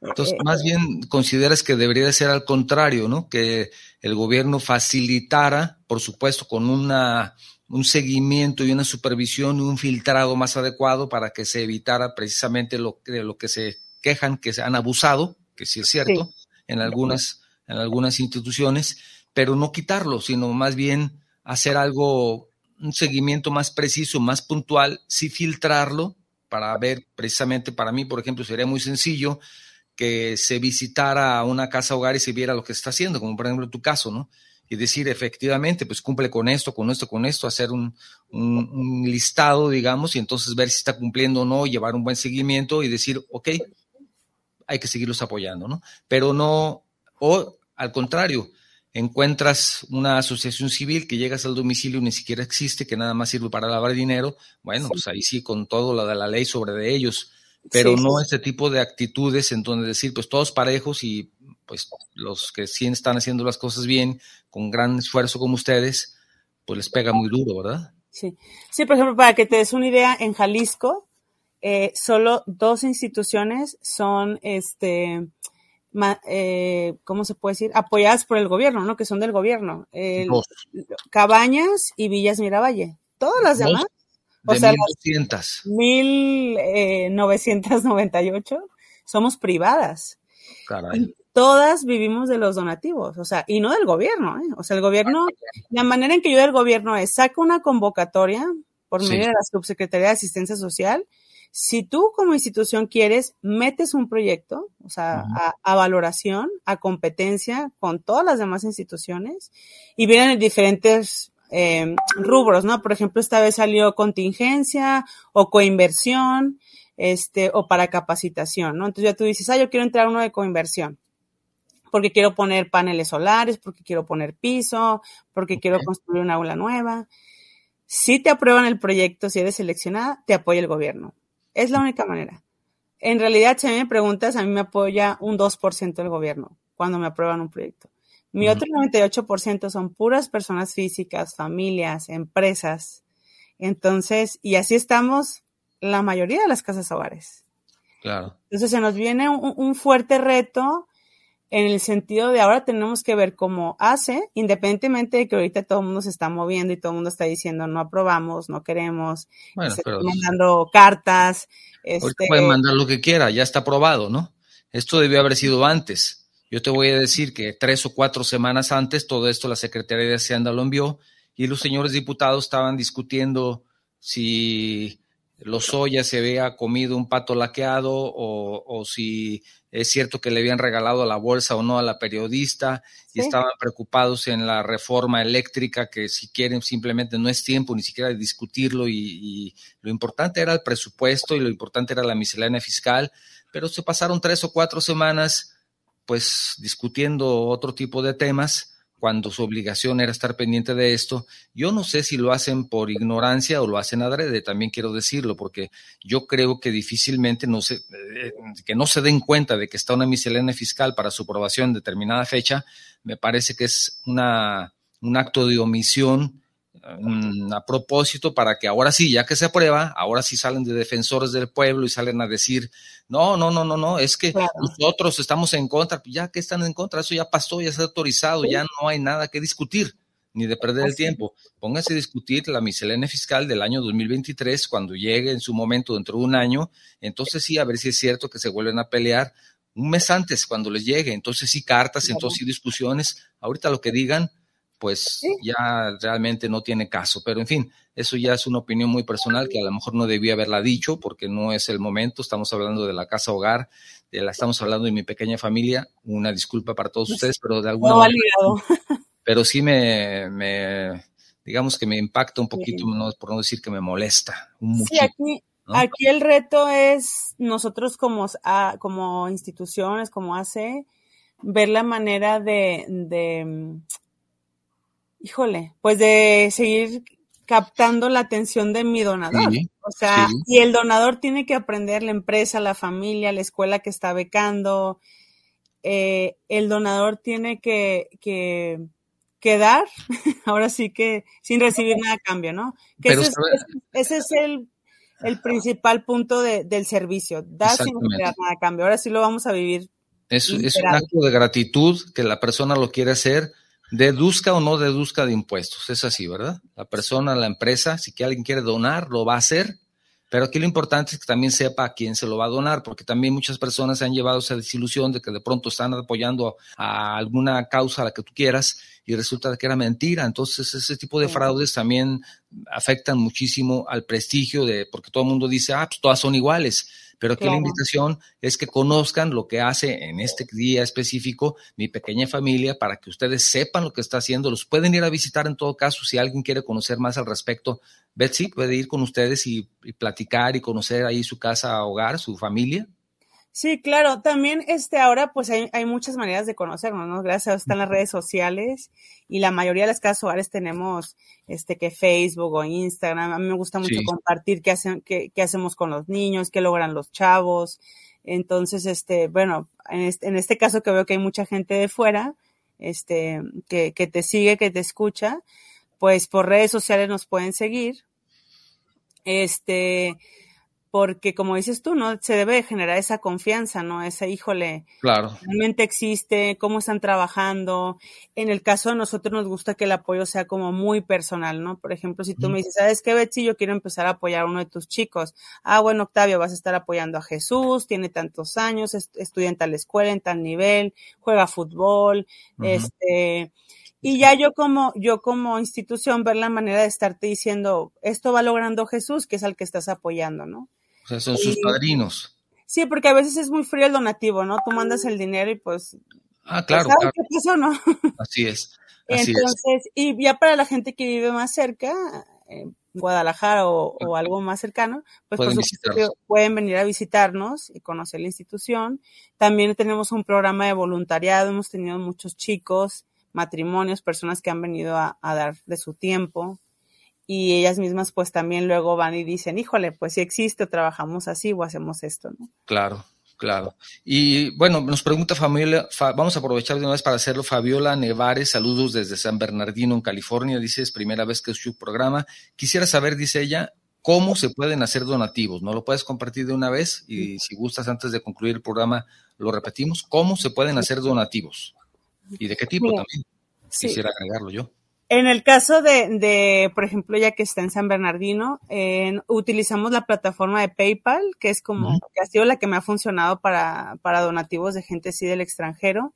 Entonces, más bien consideras que debería ser al contrario, ¿no? Que el gobierno facilitara, por supuesto, con una, un seguimiento y una supervisión y un filtrado más adecuado para que se evitara precisamente lo, lo que se quejan, que se han abusado, que sí es cierto, sí en algunas, en algunas instituciones, pero no quitarlo, sino más bien hacer algo, un seguimiento más preciso, más puntual, sí filtrarlo para ver precisamente para mí, por ejemplo, sería muy sencillo que se visitara una casa hogar y se viera lo que está haciendo, como por ejemplo tu caso, ¿no? Y decir efectivamente, pues cumple con esto, con esto, con esto, hacer un, un, listado, digamos, y entonces ver si está cumpliendo o no, llevar un buen seguimiento y decir, ok, hay que seguirlos apoyando, ¿no? Pero no, o al contrario, encuentras una asociación civil que llegas al domicilio y ni siquiera existe, que nada más sirve para lavar dinero, bueno, pues ahí sí, con todo lo de la ley sobre de ellos, pero sí, no sí. este tipo de actitudes en donde decir, pues todos parejos y pues los que sí están haciendo las cosas bien, con gran esfuerzo como ustedes, pues les pega muy duro, ¿verdad? Sí, sí, por ejemplo, para que te des una idea, en Jalisco, eh, solo dos instituciones son, este, ma, eh, ¿cómo se puede decir? Apoyadas por el gobierno, ¿no? Que son del gobierno. El, Cabañas y Villas Miravalle. Todas las demás. De o sea, 1200. 1998 somos privadas. Caray. Todas vivimos de los donativos, o sea, y no del gobierno, ¿eh? O sea, el gobierno, la manera en que yo del gobierno es, saca una convocatoria por medio sí. de la Subsecretaría de Asistencia Social si tú como institución quieres, metes un proyecto, o sea, uh -huh. a, a, valoración, a competencia con todas las demás instituciones y vienen diferentes eh, rubros, ¿no? Por ejemplo, esta vez salió contingencia o coinversión, este, o para capacitación, ¿no? Entonces ya tú dices, ah, yo quiero entrar uno de coinversión porque quiero poner paneles solares, porque quiero poner piso, porque quiero construir una aula nueva. Si te aprueban el proyecto, si eres seleccionada, te apoya el gobierno. Es la única manera. En realidad, si a mí me preguntas, a mí me apoya un 2% del gobierno cuando me aprueban un proyecto. Mi otro 98% son puras personas físicas, familias, empresas. Entonces, y así estamos la mayoría de las casas hogares. Claro. Entonces se nos viene un fuerte reto en el sentido de ahora tenemos que ver cómo hace, independientemente de que ahorita todo el mundo se está moviendo y todo el mundo está diciendo no aprobamos, no queremos, bueno, mandando cartas. Este... Pueden mandar lo que quiera, ya está aprobado, ¿no? Esto debió haber sido antes. Yo te voy a decir que tres o cuatro semanas antes todo esto la Secretaría de Hacienda lo envió y los señores diputados estaban discutiendo si Lozoya se había comido un pato laqueado o, o si es cierto que le habían regalado a la bolsa o no a la periodista y estaban preocupados en la reforma eléctrica que si quieren simplemente no es tiempo ni siquiera de discutirlo y, y, lo importante era el presupuesto y lo importante era la miscelánea fiscal, pero se pasaron tres o cuatro semanas pues discutiendo otro tipo de temas cuando su obligación era estar pendiente de esto. Yo no sé si lo hacen por ignorancia o lo hacen adrede, también quiero decirlo, porque yo creo que difícilmente no se, eh, que no se den cuenta de que está una miscelánea fiscal para su aprobación en determinada fecha, me parece que es una, un acto de omisión a propósito para que ahora sí, ya que se aprueba, ahora sí salen de defensores del pueblo y salen a decir, no, no, no, no, no, es que nosotros estamos en contra, ya que están en contra, eso ya pasó, ya ha autorizado, ya no hay nada que discutir ni de perder el tiempo. Pónganse a discutir la miscelánea fiscal del año 2023 cuando llegue en su momento dentro de un año, entonces sí, a ver si es cierto que se vuelven a pelear un mes antes cuando les llegue, entonces sí cartas, entonces sí discusiones, ahorita lo que digan, pues ya realmente no tiene caso. Pero en fin, eso ya es una opinión muy personal que a lo mejor no debía haberla dicho porque no es el momento. Estamos hablando de la casa hogar, de la, estamos hablando de mi pequeña familia. Una disculpa para todos ustedes, pero de alguna manera. Pero sí me, me, digamos que me impacta un poquito, por no decir que me molesta. sí, aquí, aquí el reto es nosotros como, como instituciones, como hace, ver la manera de híjole, pues de seguir captando la atención de mi donador. o sea, y el donador tiene que aprender la empresa, la familia, la escuela que está becando. Eh, el donador tiene que, que, dar, ahora sí que sin recibir nada a cambio, ¿no? Que ese, es, el, el principal punto del servicio, dar sin recibir nada a cambio. Ahora sí lo vamos a vivir. Es, es un acto de gratitud que la persona lo quiere hacer deduzca o no deduzca de impuestos. Es así, ¿verdad? La persona, la empresa, si que alguien quiere donar, lo va a hacer, pero aquí lo importante es que también sepa a quién se lo va a donar, porque también muchas personas se han llevado esa desilusión de que de pronto están apoyando a alguna causa a la que tú quieras y resulta que era mentira. Entonces, ese tipo de fraudes también afectan muchísimo al prestigio de, porque todo el mundo dice, ah, pues todas son iguales pero aquí la invitación es que conozcan lo que hace en este día específico mi pequeña familia para que ustedes sepan lo que está haciendo. Los pueden ir a visitar en todo caso si alguien quiere conocer más al respecto. Betsy puede ir con ustedes y, y platicar y conocer ahí su casa, hogar, su familia. Sí, claro. También este ahora pues hay, hay muchas maneras de conocernos, ¿no? Gracias a están las redes sociales y la mayoría de las casas hogares tenemos este que Facebook o Instagram. A mí me gusta mucho compartir qué hacen qué, qué, hacemos con los niños, qué logran los chavos. Entonces, este, bueno, en este, en este caso que veo que hay mucha gente de fuera, este, que, que te sigue, que te escucha, pues por redes sociales nos pueden seguir. Este, porque como dices tú, ¿no? Se debe generar esa confianza, ¿no? Ese, híjole, claro. realmente existe, cómo están trabajando. En el caso de nosotros nos gusta que el apoyo sea como muy personal, ¿no? Por ejemplo, si tú me dices, ¿sabes qué, Betsy? Yo quiero empezar a apoyar a uno de tus chicos. Ah, bueno, Octavio, vas a estar apoyando a Jesús, tiene tantos años, estudia en tal escuela, en tal nivel, juega fútbol, este... Y ya yo como, yo como institución ver la manera de estarte diciendo, esto va logrando Jesús, que es al que estás apoyando, ¿no? Sea, son sus padrinos. Sí, porque a veces es muy frío el donativo, ¿no? Tú mandas el dinero y pues... Ah, claro. Pues, ¿Qué pasó, no? Así es. Entonces, y ya para la gente que vive más cerca, eh, Guadalajara o, algo más cercano, pues pueden, pueden venir a visitarnos y conocer la institución. También tenemos un programa de voluntariado, hemos tenido muchos chicos, matrimonios, personas que han venido a, dar de su tiempo y ellas mismas pues también luego van y dicen, híjole, pues si existe, trabajamos así o hacemos esto, ¿no? Claro. Claro. Y bueno, nos pregunta familia, vamos a aprovechar de una vez para hacerlo. Fabiola Nevares, saludos desde San Bernardino, en California. Dice, es primera vez que su programa. Quisiera saber, dice ella, cómo se pueden hacer donativos. ¿No lo puedes compartir de una vez? Y si gustas, antes de concluir el programa, lo repetimos. ¿Cómo se pueden hacer donativos? ¿Y de qué tipo también? Quisiera agregarlo yo. En el caso de, de, por ejemplo, ya que está en San Bernardino, utilizamos la plataforma de PayPal, que es como, que ha sido la que me ha funcionado para, para donativos de gente así del extranjero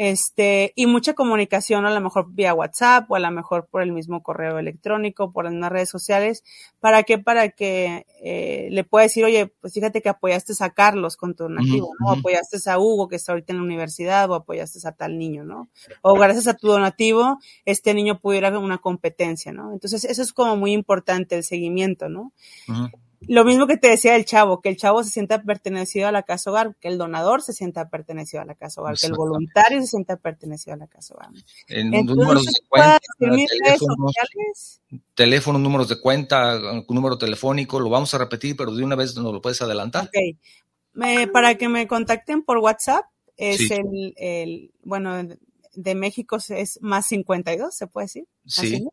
este, y mucha comunicación a lo mejor vía WhatsApp o a lo mejor por el mismo correo electrónico, por las redes sociales, ¿para qué? Para que eh, le pueda decir, oye, pues fíjate que apoyaste a Carlos con tu donativo, ¿no? Apoyaste a Hugo que está ahorita en la universidad o apoyaste a tal niño, ¿no? O gracias a tu donativo, este niño pudiera una competencia, ¿no? Entonces, eso es como muy importante, el seguimiento, ¿no? Lo mismo que te decía el chavo, que el chavo se sienta pertenecido a la casa hogar, que el donador se sienta pertenecido a la casa hogar, que el voluntario se sienta pertenecido a la casa hogar. En números de cuenta, teléfono, números de cuenta, número telefónico, lo vamos a repetir, pero de una vez nos lo puedes adelantar. Ok. para que me contacten por WhatsApp, es el, el, bueno, de México es más 52, se puede decir. Sí.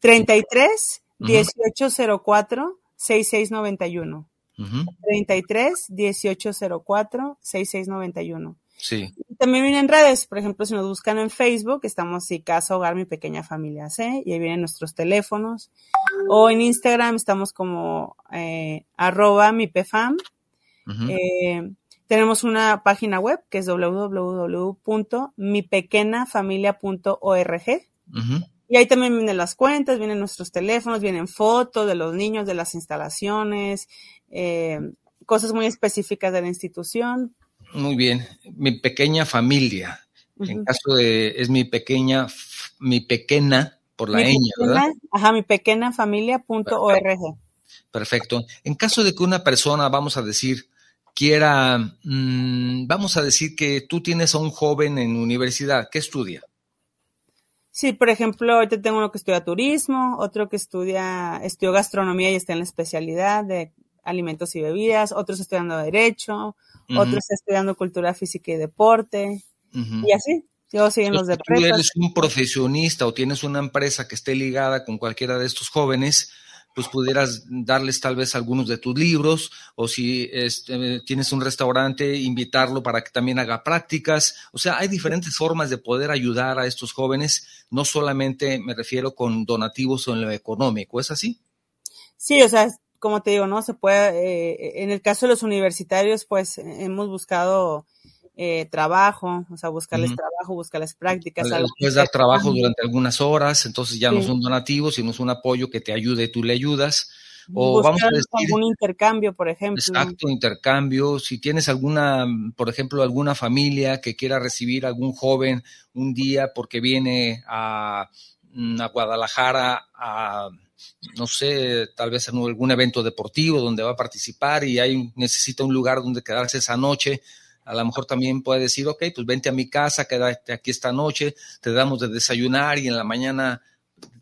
33 1804 6691. Uh 33 1804 6691. Sí. también vienen redes, por ejemplo, si nos buscan en Facebook, estamos si Casa Hogar Mi Pequeña Familia C, y ahí vienen nuestros teléfonos. O en Instagram estamos como eh, arroba mi pefam. Eh, tenemos una página web que es www.mipequenafamilia.org. Y ahí también vienen las cuentas, vienen nuestros teléfonos, vienen fotos de los niños, de las instalaciones, eh, cosas muy específicas de la institución. Muy bien. Mi pequeña familia. En caso de, es mi pequeña, mi pequeña, por la ñ, ¿verdad? Ajá, mi pequeña familia.org. Perfecto. En caso de que una persona, vamos a decir, quiera, mm, vamos a decir que tú tienes a un joven en universidad, ¿qué estudia? Sí, por ejemplo, ahorita tengo uno que estudia turismo, otro que estudia, estudió gastronomía y está en la especialidad de alimentos y bebidas, otros estudiando derecho, otros estudiando cultura física y deporte, y así. Yo siguen los de Si tú eres un profesionista o tienes una empresa que esté ligada con cualquiera de estos jóvenes, pues pudieras darles tal vez algunos de tus libros o si este, tienes un restaurante, invitarlo para que también haga prácticas. O sea, hay diferentes formas de poder ayudar a estos jóvenes, no solamente me refiero con donativos o en lo económico, ¿es así? Sí, o sea, como te digo, ¿no? Se puede, eh, en el caso de los universitarios, pues hemos buscado eh, trabajo, o sea, buscarles trabajo, buscarles prácticas. puedes dar trabajo durante algunas horas, entonces ya no son donativos, sino es un apoyo que te ayude, tú le ayudas. O vamos a decir, algún intercambio, por ejemplo. Exacto, intercambio. Si tienes alguna, por ejemplo, alguna familia que quiera recibir algún joven un día porque viene a, mm, a Guadalajara a no sé, tal vez en algún evento deportivo donde va a participar y hay, necesita un lugar donde quedarse esa noche, a lo mejor también puede decir, ok, pues vente a mi casa, quédate aquí esta noche, te damos de desayunar y en la mañana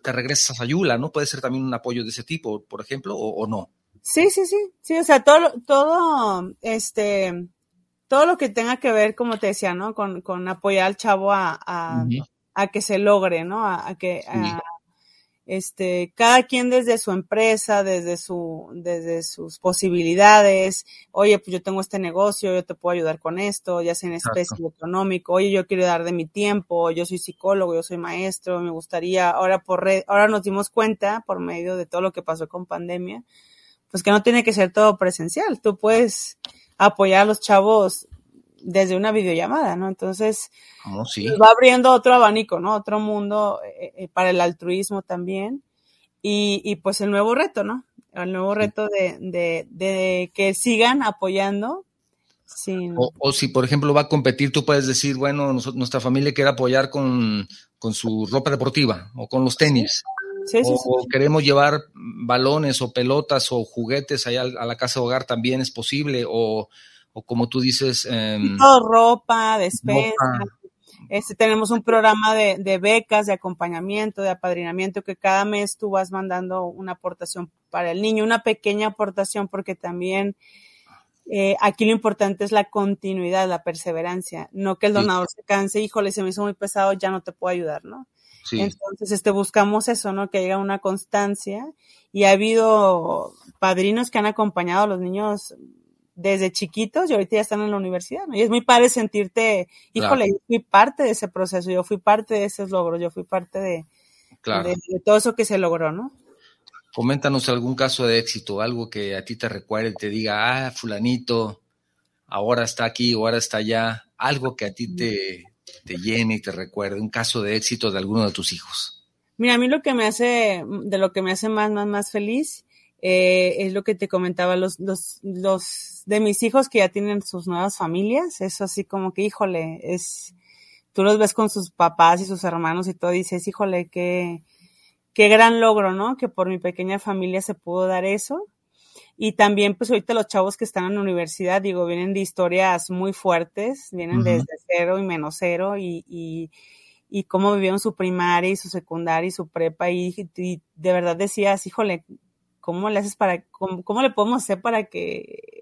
te regresas a Yula, ¿no? Puede ser también un apoyo de ese tipo, por ejemplo, o, no. Sí, sí, sí, sí, o sea, todo, todo, este, todo lo que tenga que ver, como te decía, ¿no? Con, con apoyar al chavo a, a, que se logre, ¿no? A, que, este, cada quien desde su empresa, desde su, desde sus posibilidades, oye, pues yo tengo este negocio, yo te puedo ayudar con esto, ya sea en especie económico, oye, yo quiero dar de mi tiempo, yo soy psicólogo, yo soy maestro, me gustaría, ahora por red, ahora nos dimos cuenta por medio de todo lo que pasó con pandemia, pues que no tiene que ser todo presencial, tú puedes apoyar a los chavos desde una videollamada, ¿no? Entonces, oh, va abriendo otro abanico, ¿no? Otro mundo eh, eh, para el altruismo también. Y, y, pues el nuevo reto, ¿no? El nuevo reto de, de, de que sigan apoyando. Sin... O, si, por ejemplo, va a competir, tú puedes decir, bueno, nuestra familia quiere apoyar con, con su ropa deportiva o con los tenis. o, queremos llevar balones o pelotas o juguetes allá a la casa de hogar, también es posible, o, o como tú dices... Eh, ropa, despensa. Este, tenemos un programa de, de, becas, de acompañamiento, de apadrinamiento, que cada mes tú vas mandando una aportación para el niño, una pequeña aportación, porque también eh, aquí lo importante es la continuidad, la perseverancia, no que el donador se canse, híjole, se me hizo muy pesado, ya no te puedo ayudar, ¿no? Entonces, este, buscamos eso, ¿no? Que haya una constancia y ha habido padrinos que han acompañado a los niños desde chiquitos y ahorita ya están en la universidad, ¿no? Y es muy padre sentirte, híjole, yo fui parte de ese proceso, yo fui parte de esos logros, yo fui parte de, de, todo eso que se logró, ¿no? Coméntanos algún caso de éxito, algo que a ti te recuerde, te diga, ah, fulanito, ahora está aquí o ahora está allá, algo que a ti te, te llene y te recuerde, un caso de éxito de alguno de tus hijos? Mira, a mí lo que me hace, de lo que me hace más, más, más feliz, eh, es lo que te comentaba, los, los, los de mis hijos que ya tienen sus nuevas familias, eso así como que, híjole, es, tú los ves con sus papás y sus hermanos y todo, y dices, híjole, qué, qué gran logro, ¿no? Que por mi pequeña familia se pudo dar eso. Y también, pues ahorita los chavos que están en la universidad, digo, vienen de historias muy fuertes, vienen desde cero y menos cero y, y, y cómo vivieron su primaria y su secundaria y su prepa y, de verdad decías, híjole, ¿cómo le haces para, cómo, le podemos hacer para que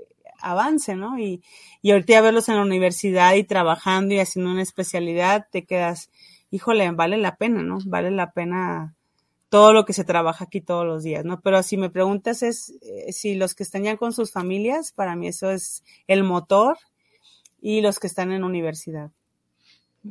avance, ¿no? Y, y ahorita verlos en la universidad y trabajando y haciendo una especialidad, te quedas, híjole, vale la pena, ¿no? Vale la pena todo lo que se trabaja aquí todos los días, ¿no? Pero si me preguntas es eh, si los que están ya con sus familias, para mí eso es el motor y los que están en universidad.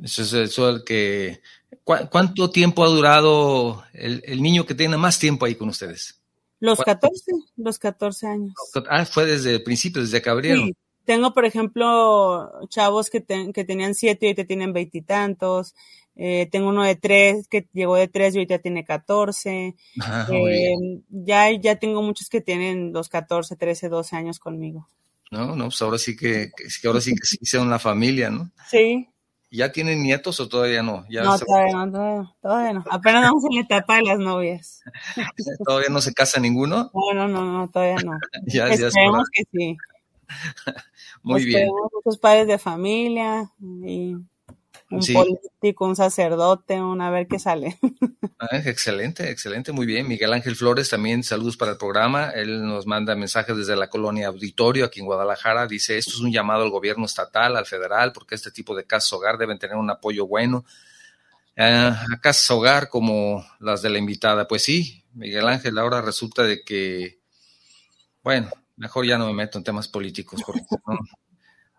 Eso es eso el que... ¿Cuánto tiempo ha durado el, niño que tiene más tiempo ahí con ustedes? Los 14, los 14 años. Ah, fue desde el principio, desde que abrieron. Sí. Tengo, por ejemplo, chavos que, que tenían siete y ahorita tienen veintitantos. Eh, tengo uno de tres que llegó de tres y ahorita tiene 14. Ah, eh, ya, ya tengo muchos que tienen los 14, 13, 12 años conmigo. No, no, pues ahora sí que, que ahora sí que sí sea una familia, ¿no? Sí. ¿Ya tienen nietos o todavía no? ¿Ya no, todavía no, todavía, no. Apenas vamos en la etapa de las novias. ¿Todavía no se casa ninguno? No, no, no, no todavía no. ya, Esperemos que sí. Muy bien. Muchos padres de familia y un político, un sacerdote, un a ver qué sale. Ah, excelente, excelente, muy bien. Miguel Ángel Flores, también saludos para el programa. Él nos manda mensajes desde la colonia Auditorio aquí en Guadalajara. Dice, esto es un llamado al gobierno estatal, al federal, porque este tipo de casas hogar deben tener un apoyo bueno. Ah, a casas hogar como las de la invitada. Pues sí, Miguel Ángel, ahora resulta de que, bueno, mejor ya no me meto en temas políticos porque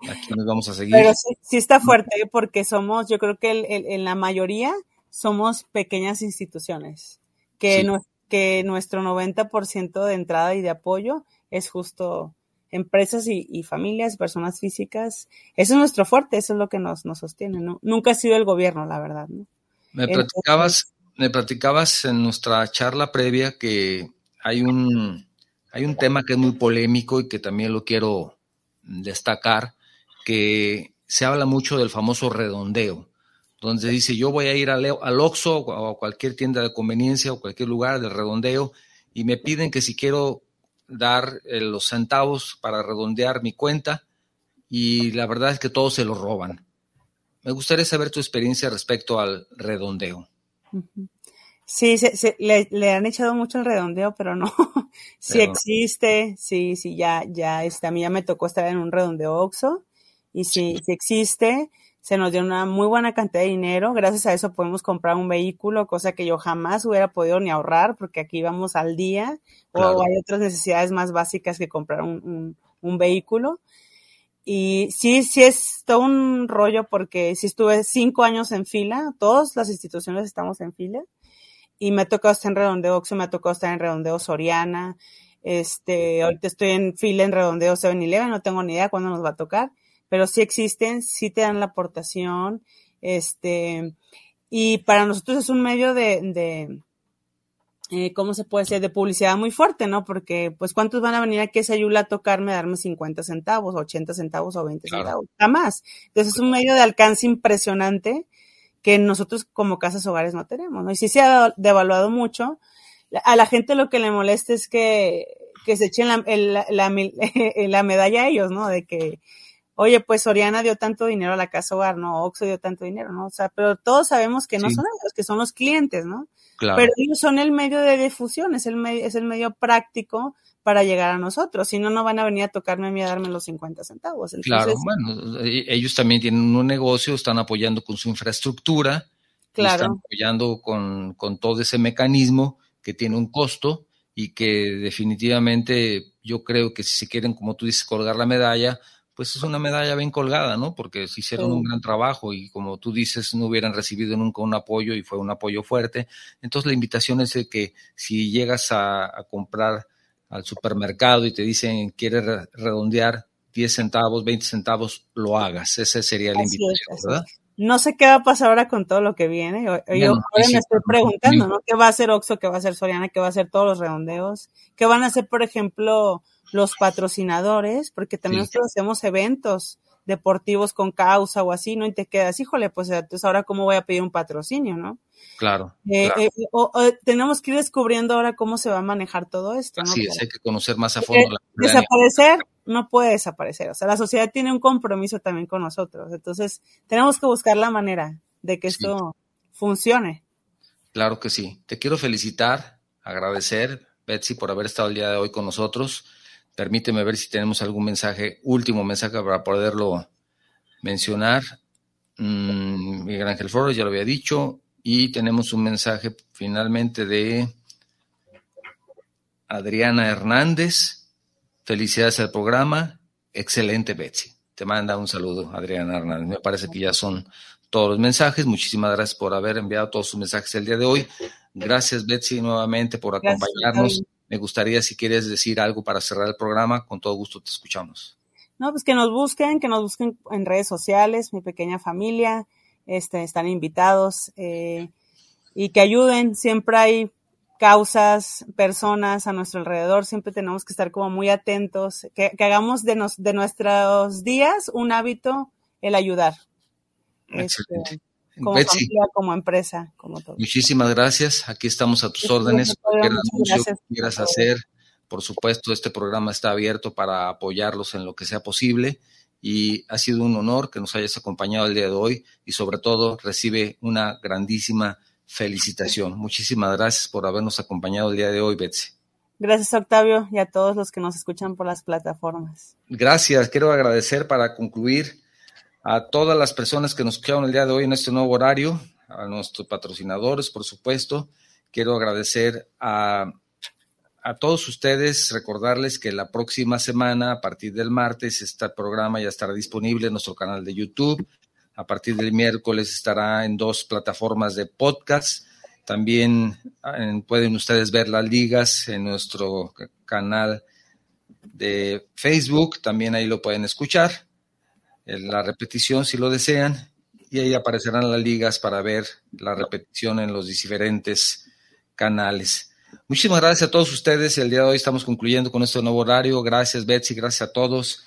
aquí nos vamos a seguir. Pero sí, está fuerte porque somos, yo creo que en la mayoría somos pequeñas instituciones, que, que nuestro 90% de entrada y de apoyo es justo empresas y, familias, personas físicas. Eso es nuestro fuerte, eso es lo que nos, nos sostiene, ¿no? Nunca ha sido el gobierno, la verdad, ¿no? Me platicabas, me platicabas en nuestra charla previa que hay un, hay un tema que es muy polémico y que también lo quiero destacar, que se habla mucho del famoso redondeo, donde dice yo voy a ir al, al Oxxo o a cualquier tienda de conveniencia o cualquier lugar de redondeo y me piden que si quiero dar eh, los centavos para redondear mi cuenta y la verdad es que todos se lo roban. Me gustaría saber tu experiencia respecto al redondeo. Sí, se, le, han echado mucho el redondeo, pero no. sí existe, sí, sí, ya, ya, este, a mí ya me tocó estar en un redondeo Oxxo y sí, sí existe. Se nos dio una muy buena cantidad de dinero. Gracias a eso podemos comprar un vehículo, cosa que yo jamás hubiera podido ni ahorrar porque aquí vamos al día o hay otras necesidades más básicas que comprar un, un, vehículo. Y sí, sí es todo un rollo porque si estuve cinco años en fila, todas las instituciones estamos en fila y me ha tocado estar en redondeo Oxxo, me ha tocado estar en redondeo Soriana, este, ahorita estoy en fila en redondeo 7-Eleven, no tengo ni idea cuándo nos va a tocar, pero sí existen, sí te dan la aportación, este, y para nosotros es un medio de, de eh, ¿cómo se puede decir? De publicidad muy fuerte, ¿no? Porque, pues, ¿cuántos van a venir aquí a esa Yula a tocarme, a darme 50 centavos, 80 centavos o 20 centavos? Jamás. Entonces, es un medio de alcance impresionante que nosotros como casas hogares no tenemos, ¿no? Y sí se ha devaluado mucho, a la gente lo que le molesta es que, que se echen la, la, la, medalla a ellos, ¿no? De que, oye, pues Soriana dio tanto dinero a la casa hogar, ¿no? Oxxo dio tanto dinero, ¿no? O sea, pero todos sabemos que no son ellos, que son los clientes, ¿no? Claro. Pero ellos son el medio de difusión, es el medio, es el medio práctico para llegar a nosotros. Si no, no van a venir a tocarme a mí a darme los 50 centavos. claro, bueno, e, ellos también tienen un negocio, están apoyando con su infraestructura, claro. están apoyando con, con todo ese mecanismo que tiene un costo y que definitivamente yo creo que si se quieren, como tú dices, colgar la medalla, pues es una medalla bien colgada, ¿no? Porque se hicieron un gran trabajo y como tú dices, no hubieran recibido nunca un apoyo y fue un apoyo fuerte. Entonces la invitación es de que si llegas a, a comprar al supermercado y te dicen quieres redondear 10 centavos, 20 centavos, lo hagas. Esa sería la invitación, ¿verdad? No sé qué va a pasar ahora con todo lo que viene. Yo, me estoy preguntando, ¿no? ¿Qué va a hacer Oxxo? ¿Qué va a hacer Soriana? ¿Qué va a hacer todos los redondeos? ¿Qué van a hacer, por ejemplo, los patrocinadores? Porque también nosotros hacemos eventos deportivos con causa o así, ¿no? Y te quedas, híjole, pues entonces ahora cómo voy a pedir un patrocinio, ¿no? Claro. Eh, eh, tenemos que ir descubriendo ahora cómo se va a manejar todo esto. ¿no? Sí, hay que conocer más a fondo. la desaparecer no puede desaparecer. O sea, la sociedad tiene un compromiso también con nosotros. Entonces, tenemos que buscar la manera de que esto funcione. Claro que sí. Te quiero felicitar, agradecer, Betsy, por haber estado el día de hoy con nosotros. Permíteme ver si tenemos algún mensaje, último mensaje para poderlo mencionar. Mm, Miguel Ángel Flores, ya lo había dicho. Y tenemos un mensaje finalmente de Adriana Hernández. Felicidades al programa. Excelente, Betsy. Te manda un saludo, Adriana Hernández. Me parece que ya son todos los mensajes. Muchísimas gracias por haber enviado todos sus mensajes el día de hoy. Gracias, Betsy, nuevamente por acompañarnos. Me gustaría, si quieres decir algo para cerrar el programa, con todo gusto te escuchamos. No, pues que nos busquen, que nos busquen en redes sociales, mi pequeña familia, este, están invitados eh, y que ayuden. Siempre hay causas, personas a nuestro alrededor, siempre tenemos que estar como muy atentos, que, hagamos de, nos, de nuestros días un hábito el ayudar. Este, como familia, como empresa, como todo. Muchísimas gracias. Aquí estamos a tus órdenes. Cualquier anuncio que quieras hacer, por supuesto, este programa está abierto para apoyarlos en lo que sea posible y ha sido un honor que nos hayas acompañado el día de hoy y sobre todo recibe una grandísima felicitación. Muchísimas gracias por habernos acompañado el día de hoy, Betsy. Gracias, Octavio, y a todos los que nos escuchan por las plataformas. Gracias. Quiero agradecer para concluir a todas las personas que nos escucharon el día de hoy en este nuevo horario, a nuestros patrocinadores, por supuesto. Quiero agradecer a a todos ustedes recordarles que la próxima semana, a partir del martes, este programa ya estará disponible en nuestro canal de YouTube. A partir del miércoles estará en dos plataformas de podcast. También pueden ustedes ver las ligas en nuestro canal de Facebook. También ahí lo pueden escuchar. La repetición si lo desean. Y ahí aparecerán las ligas para ver la repetición en los diferentes canales. Muchísimas gracias a todos ustedes. El día de hoy estamos concluyendo con este nuevo horario. Gracias, Betsy. Gracias a todos.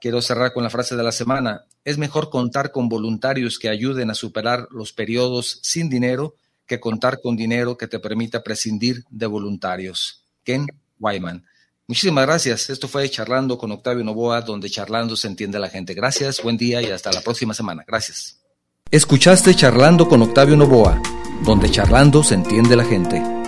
Quiero cerrar con la frase de la semana. Es mejor contar con voluntarios que ayuden a superar los periodos sin dinero que contar con dinero que te permita prescindir de voluntarios. Ken Wyman. Muchísimas gracias. Esto fue Charlando con Octavio Novoa, donde charlando se entiende la gente. Gracias, buen día y hasta la próxima semana. Gracias. Escuchaste Charlando con Octavio Novoa, donde charlando se entiende la gente.